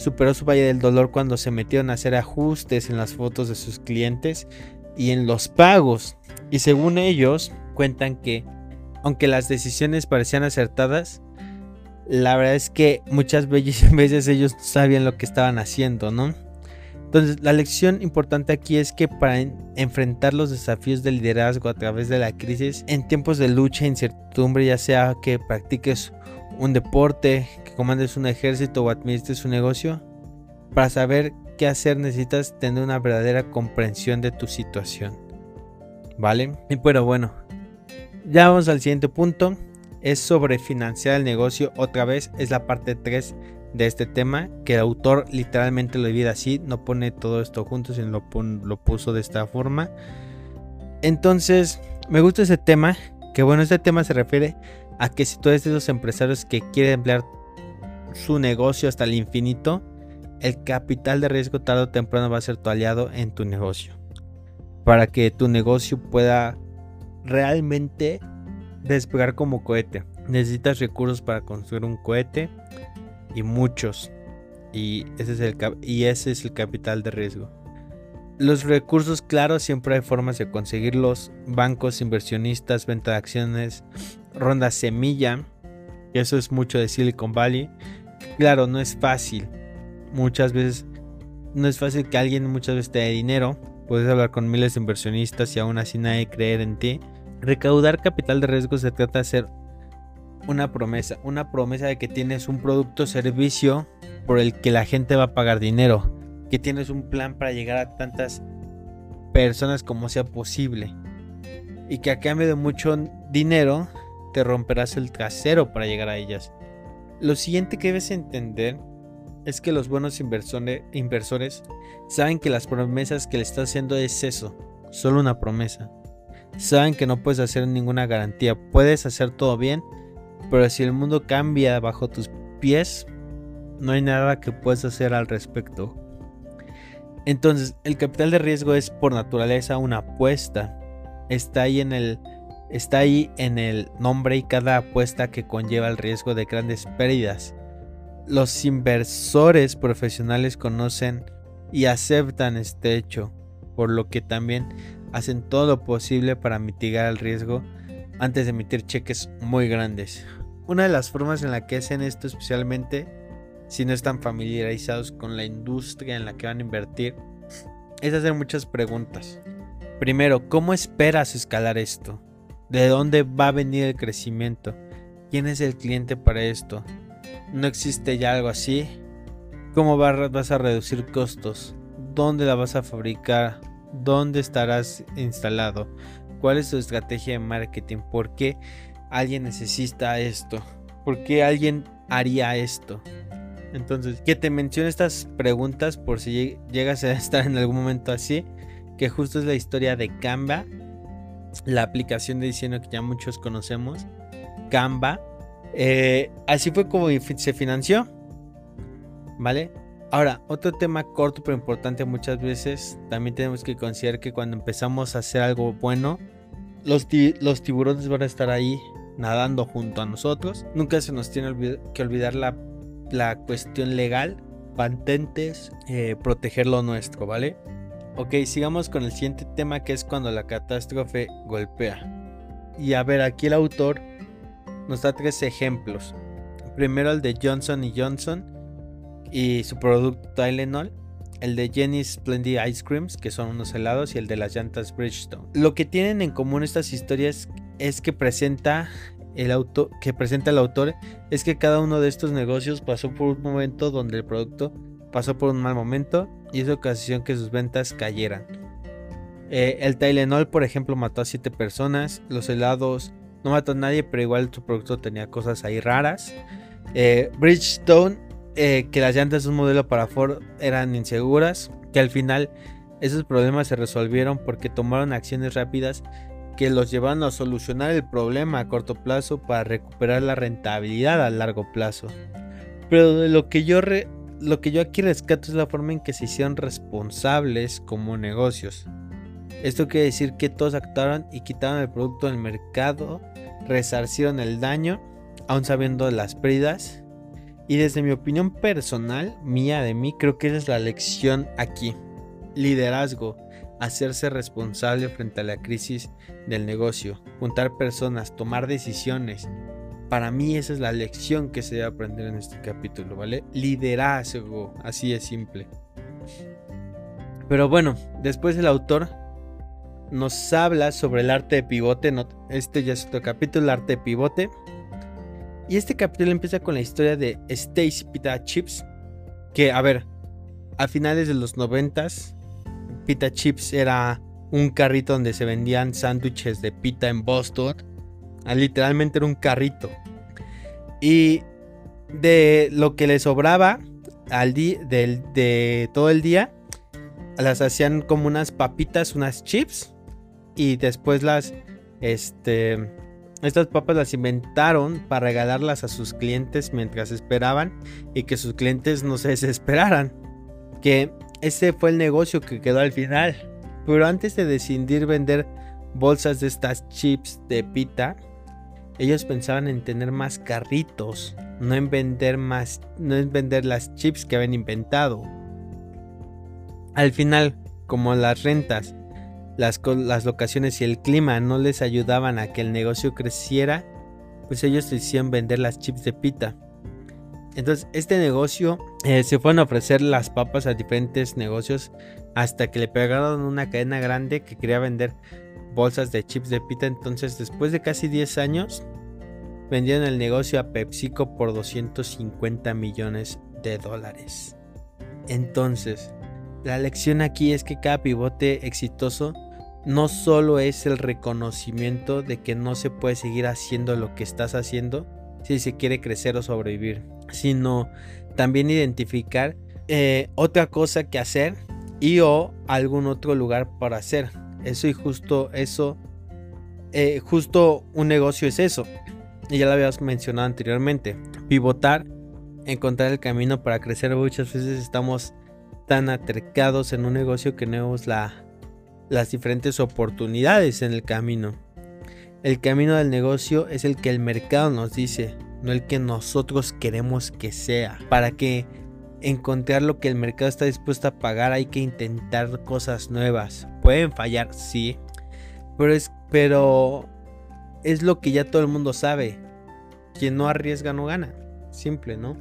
superó su valle del dolor cuando se metieron a hacer ajustes en las fotos de sus clientes y en los pagos. Y según ellos, cuentan que, aunque las decisiones parecían acertadas, la verdad es que muchas veces ellos sabían lo que estaban haciendo, ¿no? Entonces, la lección importante aquí es que para enfrentar los desafíos del liderazgo a través de la crisis, en tiempos de lucha e incertidumbre, ya sea que practiques un deporte, que comandes un ejército o administres un negocio, para saber qué hacer necesitas tener una verdadera comprensión de tu situación. ¿Vale? Pero bueno, ya vamos al siguiente punto. Es sobre financiar el negocio. Otra vez es la parte 3 de este tema, que el autor literalmente lo divide así, no pone todo esto junto, sino lo, lo puso de esta forma. Entonces, me gusta ese tema, que bueno, este tema se refiere a que si tú eres de esos empresarios que quieren emplear su negocio hasta el infinito, el capital de riesgo tarde o temprano va a ser tu aliado en tu negocio. Para que tu negocio pueda realmente despegar como cohete. Necesitas recursos para construir un cohete y muchos. Y ese es el, y ese es el capital de riesgo. Los recursos, claro, siempre hay formas de conseguirlos. Bancos, inversionistas, venta de acciones, ronda semilla. Eso es mucho de Silicon Valley. Claro, no es fácil. Muchas veces no es fácil que alguien muchas veces te dé dinero. Puedes hablar con miles de inversionistas y aún así nadie creer en ti. Recaudar capital de riesgo se trata de hacer una promesa. Una promesa de que tienes un producto o servicio por el que la gente va a pagar dinero que tienes un plan para llegar a tantas personas como sea posible. Y que a cambio de mucho dinero te romperás el trasero para llegar a ellas. Lo siguiente que debes entender es que los buenos inversores saben que las promesas que le estás haciendo es eso, solo una promesa. Saben que no puedes hacer ninguna garantía, puedes hacer todo bien, pero si el mundo cambia bajo tus pies, no hay nada que puedas hacer al respecto. Entonces, el capital de riesgo es por naturaleza una apuesta. Está ahí en el está ahí en el nombre y cada apuesta que conlleva el riesgo de grandes pérdidas. los inversores profesionales conocen y aceptan este hecho, por lo que también hacen todo lo posible para mitigar el riesgo antes de emitir cheques muy grandes. Una de las formas en la que hacen esto, especialmente si no están familiarizados con la industria en la que van a invertir, es hacer muchas preguntas. Primero, ¿cómo esperas escalar esto? ¿De dónde va a venir el crecimiento? ¿Quién es el cliente para esto? ¿No existe ya algo así? ¿Cómo vas a reducir costos? ¿Dónde la vas a fabricar? ¿Dónde estarás instalado? ¿Cuál es tu estrategia de marketing? ¿Por qué alguien necesita esto? ¿Por qué alguien haría esto? Entonces, que te mencione estas preguntas por si llegas a estar en algún momento así, que justo es la historia de Canva, la aplicación de diseño que ya muchos conocemos, Canva. Eh, así fue como se financió, ¿vale? Ahora, otro tema corto pero importante muchas veces, también tenemos que considerar que cuando empezamos a hacer algo bueno, los, los tiburones van a estar ahí nadando junto a nosotros. Nunca se nos tiene que olvidar la, la cuestión legal, patentes, eh, proteger lo nuestro, ¿vale? Ok, sigamos con el siguiente tema que es cuando la catástrofe golpea. Y a ver, aquí el autor nos da tres ejemplos. Primero el de Johnson Johnson y su producto Tylenol, el de Jenny's Splendid Ice Creams, que son unos helados, y el de las llantas Bridgestone. Lo que tienen en común estas historias es que presenta el auto, que presenta el autor es que cada uno de estos negocios pasó por un momento donde el producto pasó por un mal momento y eso ocasionó que sus ventas cayeran. Eh, el Tylenol, por ejemplo, mató a 7 personas. Los helados no mató a nadie, pero igual su producto tenía cosas ahí raras. Eh, Bridgestone eh, que las llantas de un modelo para Ford eran inseguras, que al final esos problemas se resolvieron porque tomaron acciones rápidas que los llevaron a solucionar el problema a corto plazo para recuperar la rentabilidad a largo plazo. Pero lo que yo lo que yo aquí rescato es la forma en que se hicieron responsables como negocios. Esto quiere decir que todos actuaron y quitaron el producto del mercado, resarcieron el daño, aún sabiendo las pérdidas y desde mi opinión personal, mía de mí, creo que esa es la lección aquí. Liderazgo, hacerse responsable frente a la crisis del negocio, juntar personas, tomar decisiones. Para mí esa es la lección que se debe aprender en este capítulo, ¿vale? Liderazgo, así es simple. Pero bueno, después el autor nos habla sobre el arte de pivote. Este ya es otro capítulo, el arte de pivote. Y este capítulo empieza con la historia de Stacy Pita Chips. Que, a ver, a finales de los noventas, Pita Chips era un carrito donde se vendían sándwiches de pita en Boston. Ah, literalmente era un carrito. Y de lo que le sobraba al de todo el día, las hacían como unas papitas, unas chips. Y después las, este, estas papas las inventaron para regalarlas a sus clientes mientras esperaban y que sus clientes no se desesperaran. Que ese fue el negocio que quedó al final. Pero antes de decidir vender bolsas de estas chips de pita, ellos pensaban en tener más carritos, no en vender más, no en vender las chips que habían inventado. Al final, como las rentas las, locaciones y el clima no les ayudaban a que el negocio creciera, pues ellos decían vender las chips de pita. Entonces, este negocio eh, se fueron a ofrecer las papas a diferentes negocios hasta que le pegaron una cadena grande que quería vender bolsas de chips de pita. Entonces, después de casi 10 años, vendieron el negocio a PepsiCo por 250 millones de dólares. Entonces, la lección aquí es que cada pivote exitoso no solo es el reconocimiento de que no se puede seguir haciendo lo que estás haciendo si se quiere crecer o sobrevivir, sino también identificar eh, otra cosa que hacer y o algún otro lugar para hacer. Eso y justo eso, eh, justo un negocio es eso. Y ya lo habías mencionado anteriormente. Pivotar, encontrar el camino para crecer. Muchas veces estamos tan atercados en un negocio que no vemos la, las diferentes oportunidades en el camino. El camino del negocio es el que el mercado nos dice, no el que nosotros queremos que sea. Para que encontrar lo que el mercado está dispuesto a pagar hay que intentar cosas nuevas. Pueden fallar, sí, pero es, pero es lo que ya todo el mundo sabe. Quien no arriesga no gana. Simple, ¿no?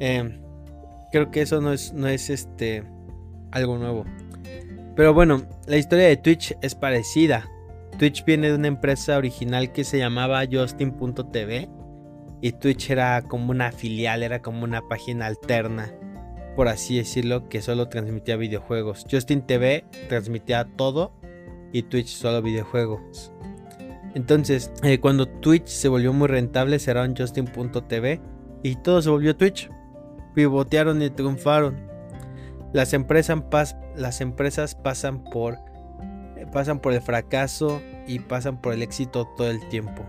Em, creo que eso no es, no es este algo nuevo. Pero bueno, la historia de Twitch es parecida. Twitch viene de una empresa original que se llamaba Justin.tv y Twitch era como una filial, era como una página alterna, por así decirlo, que solo transmitía videojuegos. Justin TV transmitía todo y Twitch solo videojuegos. Entonces, eh, cuando Twitch se volvió muy rentable, cerraron Justin.tv y todo se volvió Twitch. Pivotearon y triunfaron. Las empresas, pasan por el fracaso y pasan por el éxito todo el tiempo.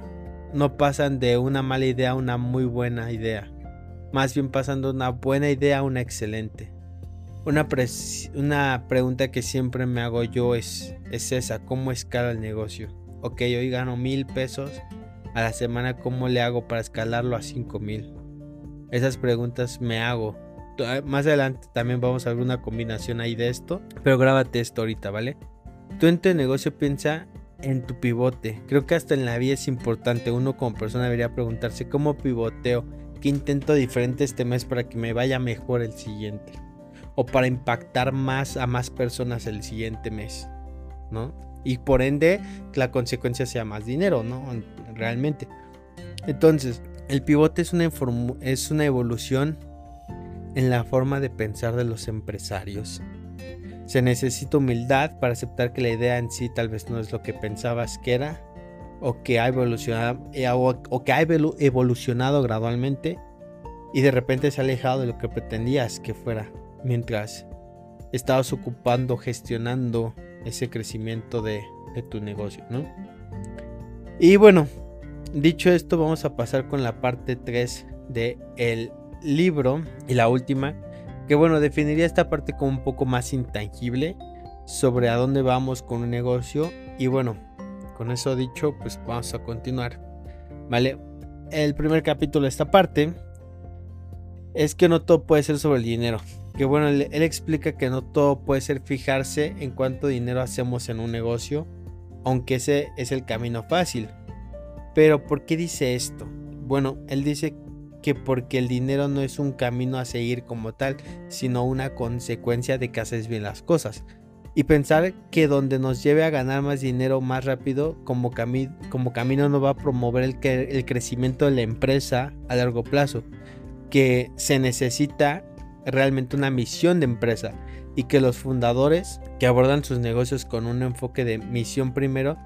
No pasan de una mala idea a una muy buena idea. Más bien pasan de una buena idea a una excelente. Una, una pregunta que siempre me hago yo es, es esa, ¿cómo escala el negocio? Ok, hoy gano mil pesos a la semana, ¿cómo le hago para escalarlo a cinco mil? Esas preguntas me hago Ah, más adelante también vamos a ver una combinación ahí de esto. Pero grábate esto ahorita, ¿vale? Tú en tu negocio piensa en tu pivote. Creo que hasta en la vida es importante. Uno como persona debería preguntarse cómo pivoteo. ¿Qué intento diferente este mes para que me vaya mejor el siguiente? O para impactar más a más personas el siguiente mes. ¿No? Y por ende la consecuencia sea más dinero, ¿no? Realmente. Entonces, el pivote es una, es una evolución en la forma de pensar de los empresarios. Se necesita humildad para aceptar que la idea en sí tal vez no es lo que pensabas que era o que ha evolucionado, eh, o, que ha evolucionado gradualmente y de repente se ha alejado de lo que pretendías que fuera mientras estabas ocupando, gestionando ese crecimiento de, tu negocio, ¿no? Y bueno, dicho esto, vamos a pasar con la parte 3 de el libro y la última, que bueno, definiría esta parte como un poco más intangible sobre a dónde vamos con un negocio. Y bueno, con eso dicho, pues vamos a continuar. Vale, el primer capítulo de esta parte es que no todo puede ser sobre el dinero. Que bueno, él, explica que no todo puede ser fijarse en cuánto dinero hacemos en un negocio, aunque ese es el camino fácil. Pero ¿por qué dice esto? Bueno, él dice que porque el dinero no es un camino a seguir como tal, sino una consecuencia de que haces bien las cosas. Y pensar que donde nos lleve a ganar más dinero más rápido como, como camino no va a promover el, el crecimiento de la empresa a largo plazo. Que se necesita realmente una misión de empresa y que los fundadores que abordan sus negocios con un enfoque de misión primero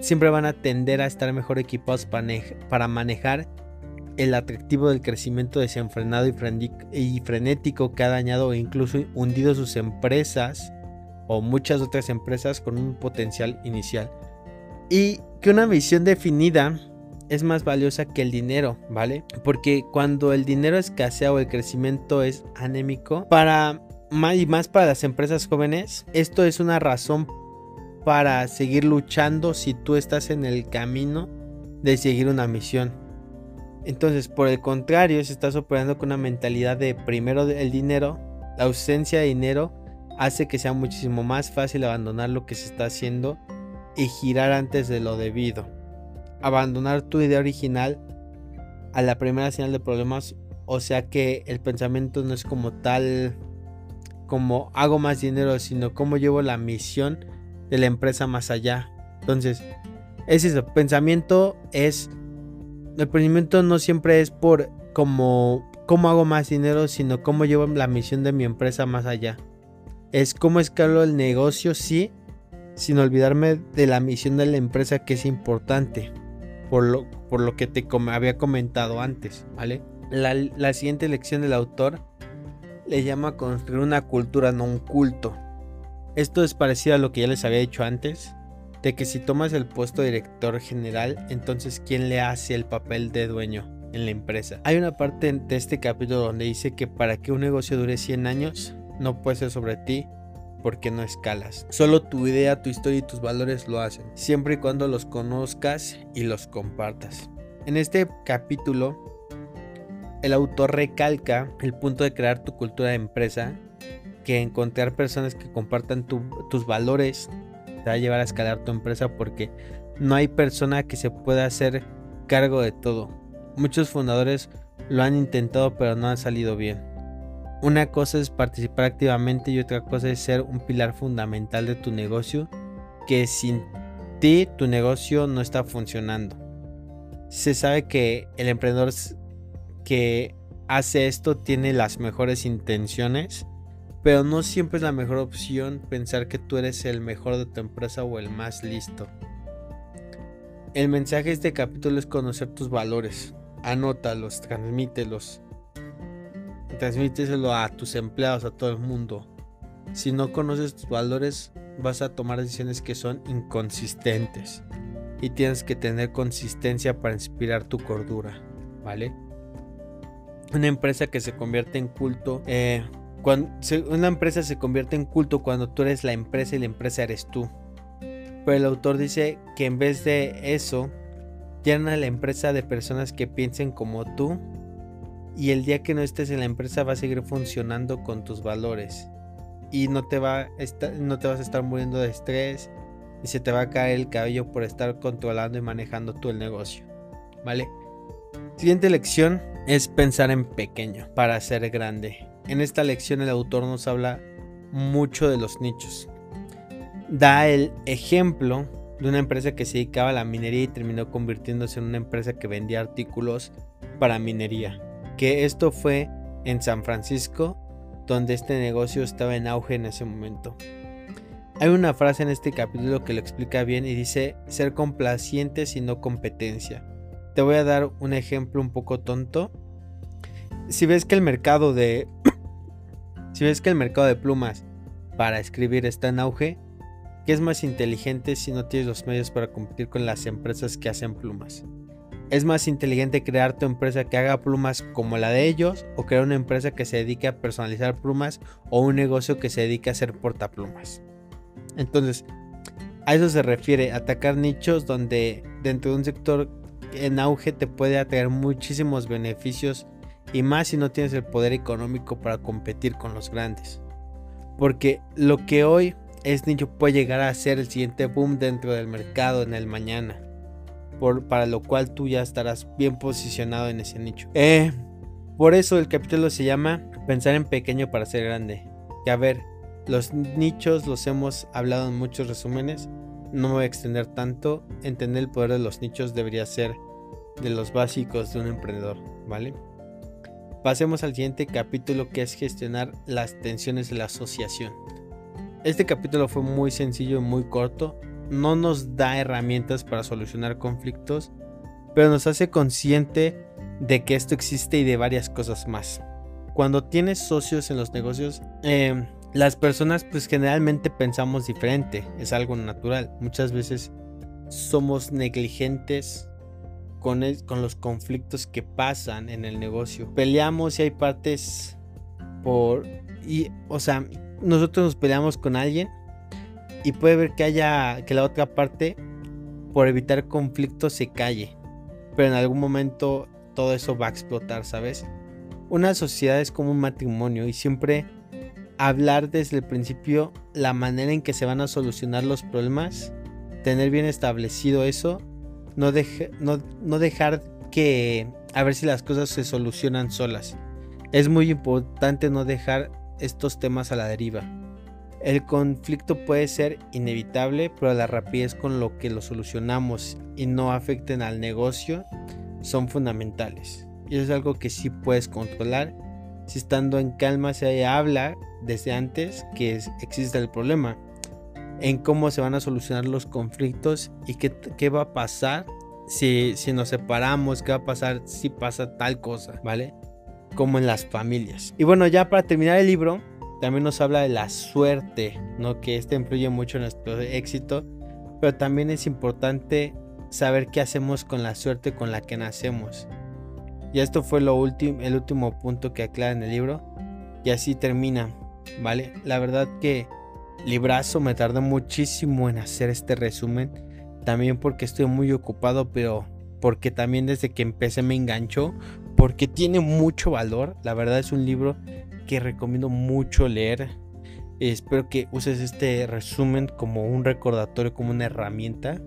siempre van a tender a estar mejor equipados para manejar el atractivo del crecimiento desenfrenado y frenético que ha dañado e incluso hundido sus empresas o muchas otras empresas con un potencial inicial. Y que una visión definida es más valiosa que el dinero, ¿vale? Porque cuando el dinero escasea o el crecimiento es anémico, para más y más para las empresas jóvenes, esto es una razón para seguir luchando si tú estás en el camino de seguir una misión. Entonces, por el contrario, si estás operando con una mentalidad de primero el dinero, la ausencia de dinero hace que sea muchísimo más fácil abandonar lo que se está haciendo y girar antes de lo debido. Abandonar tu idea original a la primera señal de problemas, o sea que el pensamiento no es como tal como hago más dinero, sino como llevo la misión de la empresa más allá. Entonces, es eso, pensamiento es el emprendimiento no siempre es por cómo, cómo hago más dinero, sino cómo llevo la misión de mi empresa más allá. Es cómo escalo el negocio, sí, sin olvidarme de la misión de la empresa que es importante, por lo, por lo que te había comentado antes, ¿vale? La, la siguiente lección del autor le llama construir una cultura, no un culto. Esto es parecido a lo que ya les había dicho antes, de que si tomas el puesto de director general, entonces ¿quién le hace el papel de dueño en la empresa? Hay una parte de este capítulo donde dice que para que un negocio dure 100 años, no puede ser sobre ti porque no escalas. Solo tu idea, tu historia y tus valores lo hacen, siempre y cuando los conozcas y los compartas. En este capítulo el autor recalca el punto de crear tu cultura de empresa, que encontrar personas que compartan tus valores te va a llevar a escalar tu empresa porque no hay persona que se pueda hacer cargo de todo. Muchos fundadores lo han intentado pero no han salido bien. Una cosa es participar activamente y otra cosa es ser un pilar fundamental de tu negocio que sin ti tu negocio no está funcionando. Se sabe que el emprendedor que hace esto tiene las mejores intenciones, pero no siempre es la mejor opción pensar que tú eres el mejor de tu empresa o el más listo. El mensaje de este capítulo es conocer tus valores, anótalos, transmítelos, transmíteselo a tus empleados, a todo el mundo. Si no conoces tus valores, vas a tomar decisiones que son inconsistentes y tienes que tener consistencia para inspirar tu cordura, ¿vale? Una empresa que se convierte en culto, eh, cuando, una empresa se convierte en culto cuando tú eres la empresa y la empresa eres tú. Pero el autor dice que en vez de eso, llena la empresa de personas que piensen como tú y el día que no estés en la empresa va a seguir funcionando con tus valores y no te, va no te vas a estar muriendo de estrés y se te va a caer el cabello por estar controlando y manejando tú el negocio. ¿Vale? Siguiente lección es pensar en pequeño para ser grande. En esta lección el autor nos habla mucho de los nichos. Da el ejemplo de una empresa que se dedicaba a la minería y terminó convirtiéndose en una empresa que vendía artículos para minería. Que esto fue en San Francisco, donde este negocio estaba en auge en ese momento. Hay una frase en este capítulo que lo explica bien y dice ser complaciente sino competencia. Te voy a dar un ejemplo un poco tonto. Si ves que el mercado de si ves que el mercado de plumas para escribir está en auge, ¿qué es más inteligente si no tienes los medios para competir con las empresas que hacen plumas? ¿Es más inteligente crear tu empresa que haga plumas como la de ellos o crear una empresa que se dedique a personalizar plumas o un negocio que se dedique a hacer portaplumas? Entonces, a eso se refiere, atacar nichos donde dentro de un sector en auge te puede atraer muchísimos beneficios y más si no tienes el poder económico para competir con los grandes. Porque lo que hoy es nicho puede llegar a ser el siguiente boom dentro del mercado en el mañana. Por, para lo cual tú ya estarás bien posicionado en ese nicho. Eh, por eso el capítulo se llama Pensar en pequeño para ser grande. Que a ver, los nichos los hemos hablado en muchos resúmenes. No me voy a extender tanto. Entender el poder de los nichos debería ser de los básicos de un emprendedor, ¿vale? Pasemos al siguiente capítulo que es gestionar las tensiones de la asociación. Este capítulo fue muy sencillo y muy corto. No nos da herramientas para solucionar conflictos, pero nos hace consciente de que esto existe y de varias cosas más. Cuando tienes socios en los negocios, eh, las personas pues generalmente pensamos diferente, es algo natural. Muchas veces somos negligentes con, los conflictos que pasan en el negocio. Peleamos y hay partes por... Y, o sea, nosotros nos peleamos con alguien y puede ver que haya que la otra parte por evitar conflictos se calle. Pero en algún momento todo eso va a explotar, ¿sabes? Una sociedad es como un matrimonio y siempre hablar desde el principio la manera en que se van a solucionar los problemas, tener bien establecido eso, no, no, dejar que a ver si las cosas se solucionan solas. Es muy importante no dejar estos temas a la deriva. El conflicto puede ser inevitable, pero la rapidez con lo que lo solucionamos y no afecten al negocio son fundamentales. Y es algo que sí puedes controlar si estando en calma se habla desde antes que existe el problema, en cómo se van a solucionar los conflictos y qué, qué va a pasar si, si, nos separamos, qué va a pasar si pasa tal cosa, ¿vale? Como en las familias. Y bueno, ya para terminar el libro, también nos habla de la suerte, ¿no? Que este influye mucho en nuestro éxito, pero también es importante saber qué hacemos con la suerte con la que nacemos. Y esto fue lo último, el último punto que aclara en el libro. Y así termina, ¿vale? La verdad que librazo me tardó muchísimo en hacer este resumen. También porque estoy muy ocupado, pero porque también desde que empecé me enganchó. porque tiene mucho valor. La verdad es un libro que recomiendo mucho leer. Espero que uses este resumen como un recordatorio, como una herramienta.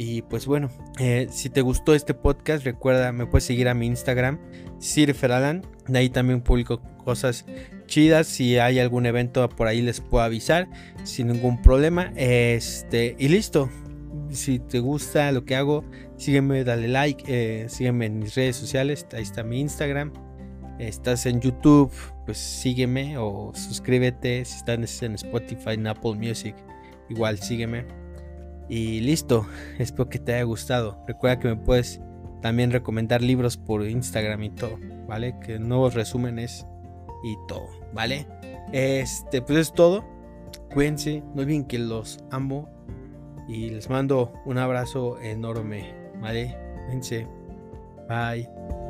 Y pues bueno, eh, si te gustó este podcast, recuerda, me puedes seguir a mi Instagram, Sir Feralan. De ahí también publico cosas chidas. Si hay algún evento por ahí les puedo avisar sin ningún problema. Este, y listo. Si te gusta lo que hago, sígueme, dale like, eh, sígueme en mis redes sociales. Ahí está mi Instagram. Estás en YouTube, pues sígueme o suscríbete. Si estás en Spotify, en Apple Music, igual sígueme. Y listo, espero que te haya gustado. Recuerda que me puedes también recomendar libros por Instagram y todo, ¿vale? Que nuevos resúmenes y todo, ¿vale? Este, pues es todo. Cuídense, no olviden que los amo y les mando un abrazo enorme, ¿vale? Cuídense. Bye.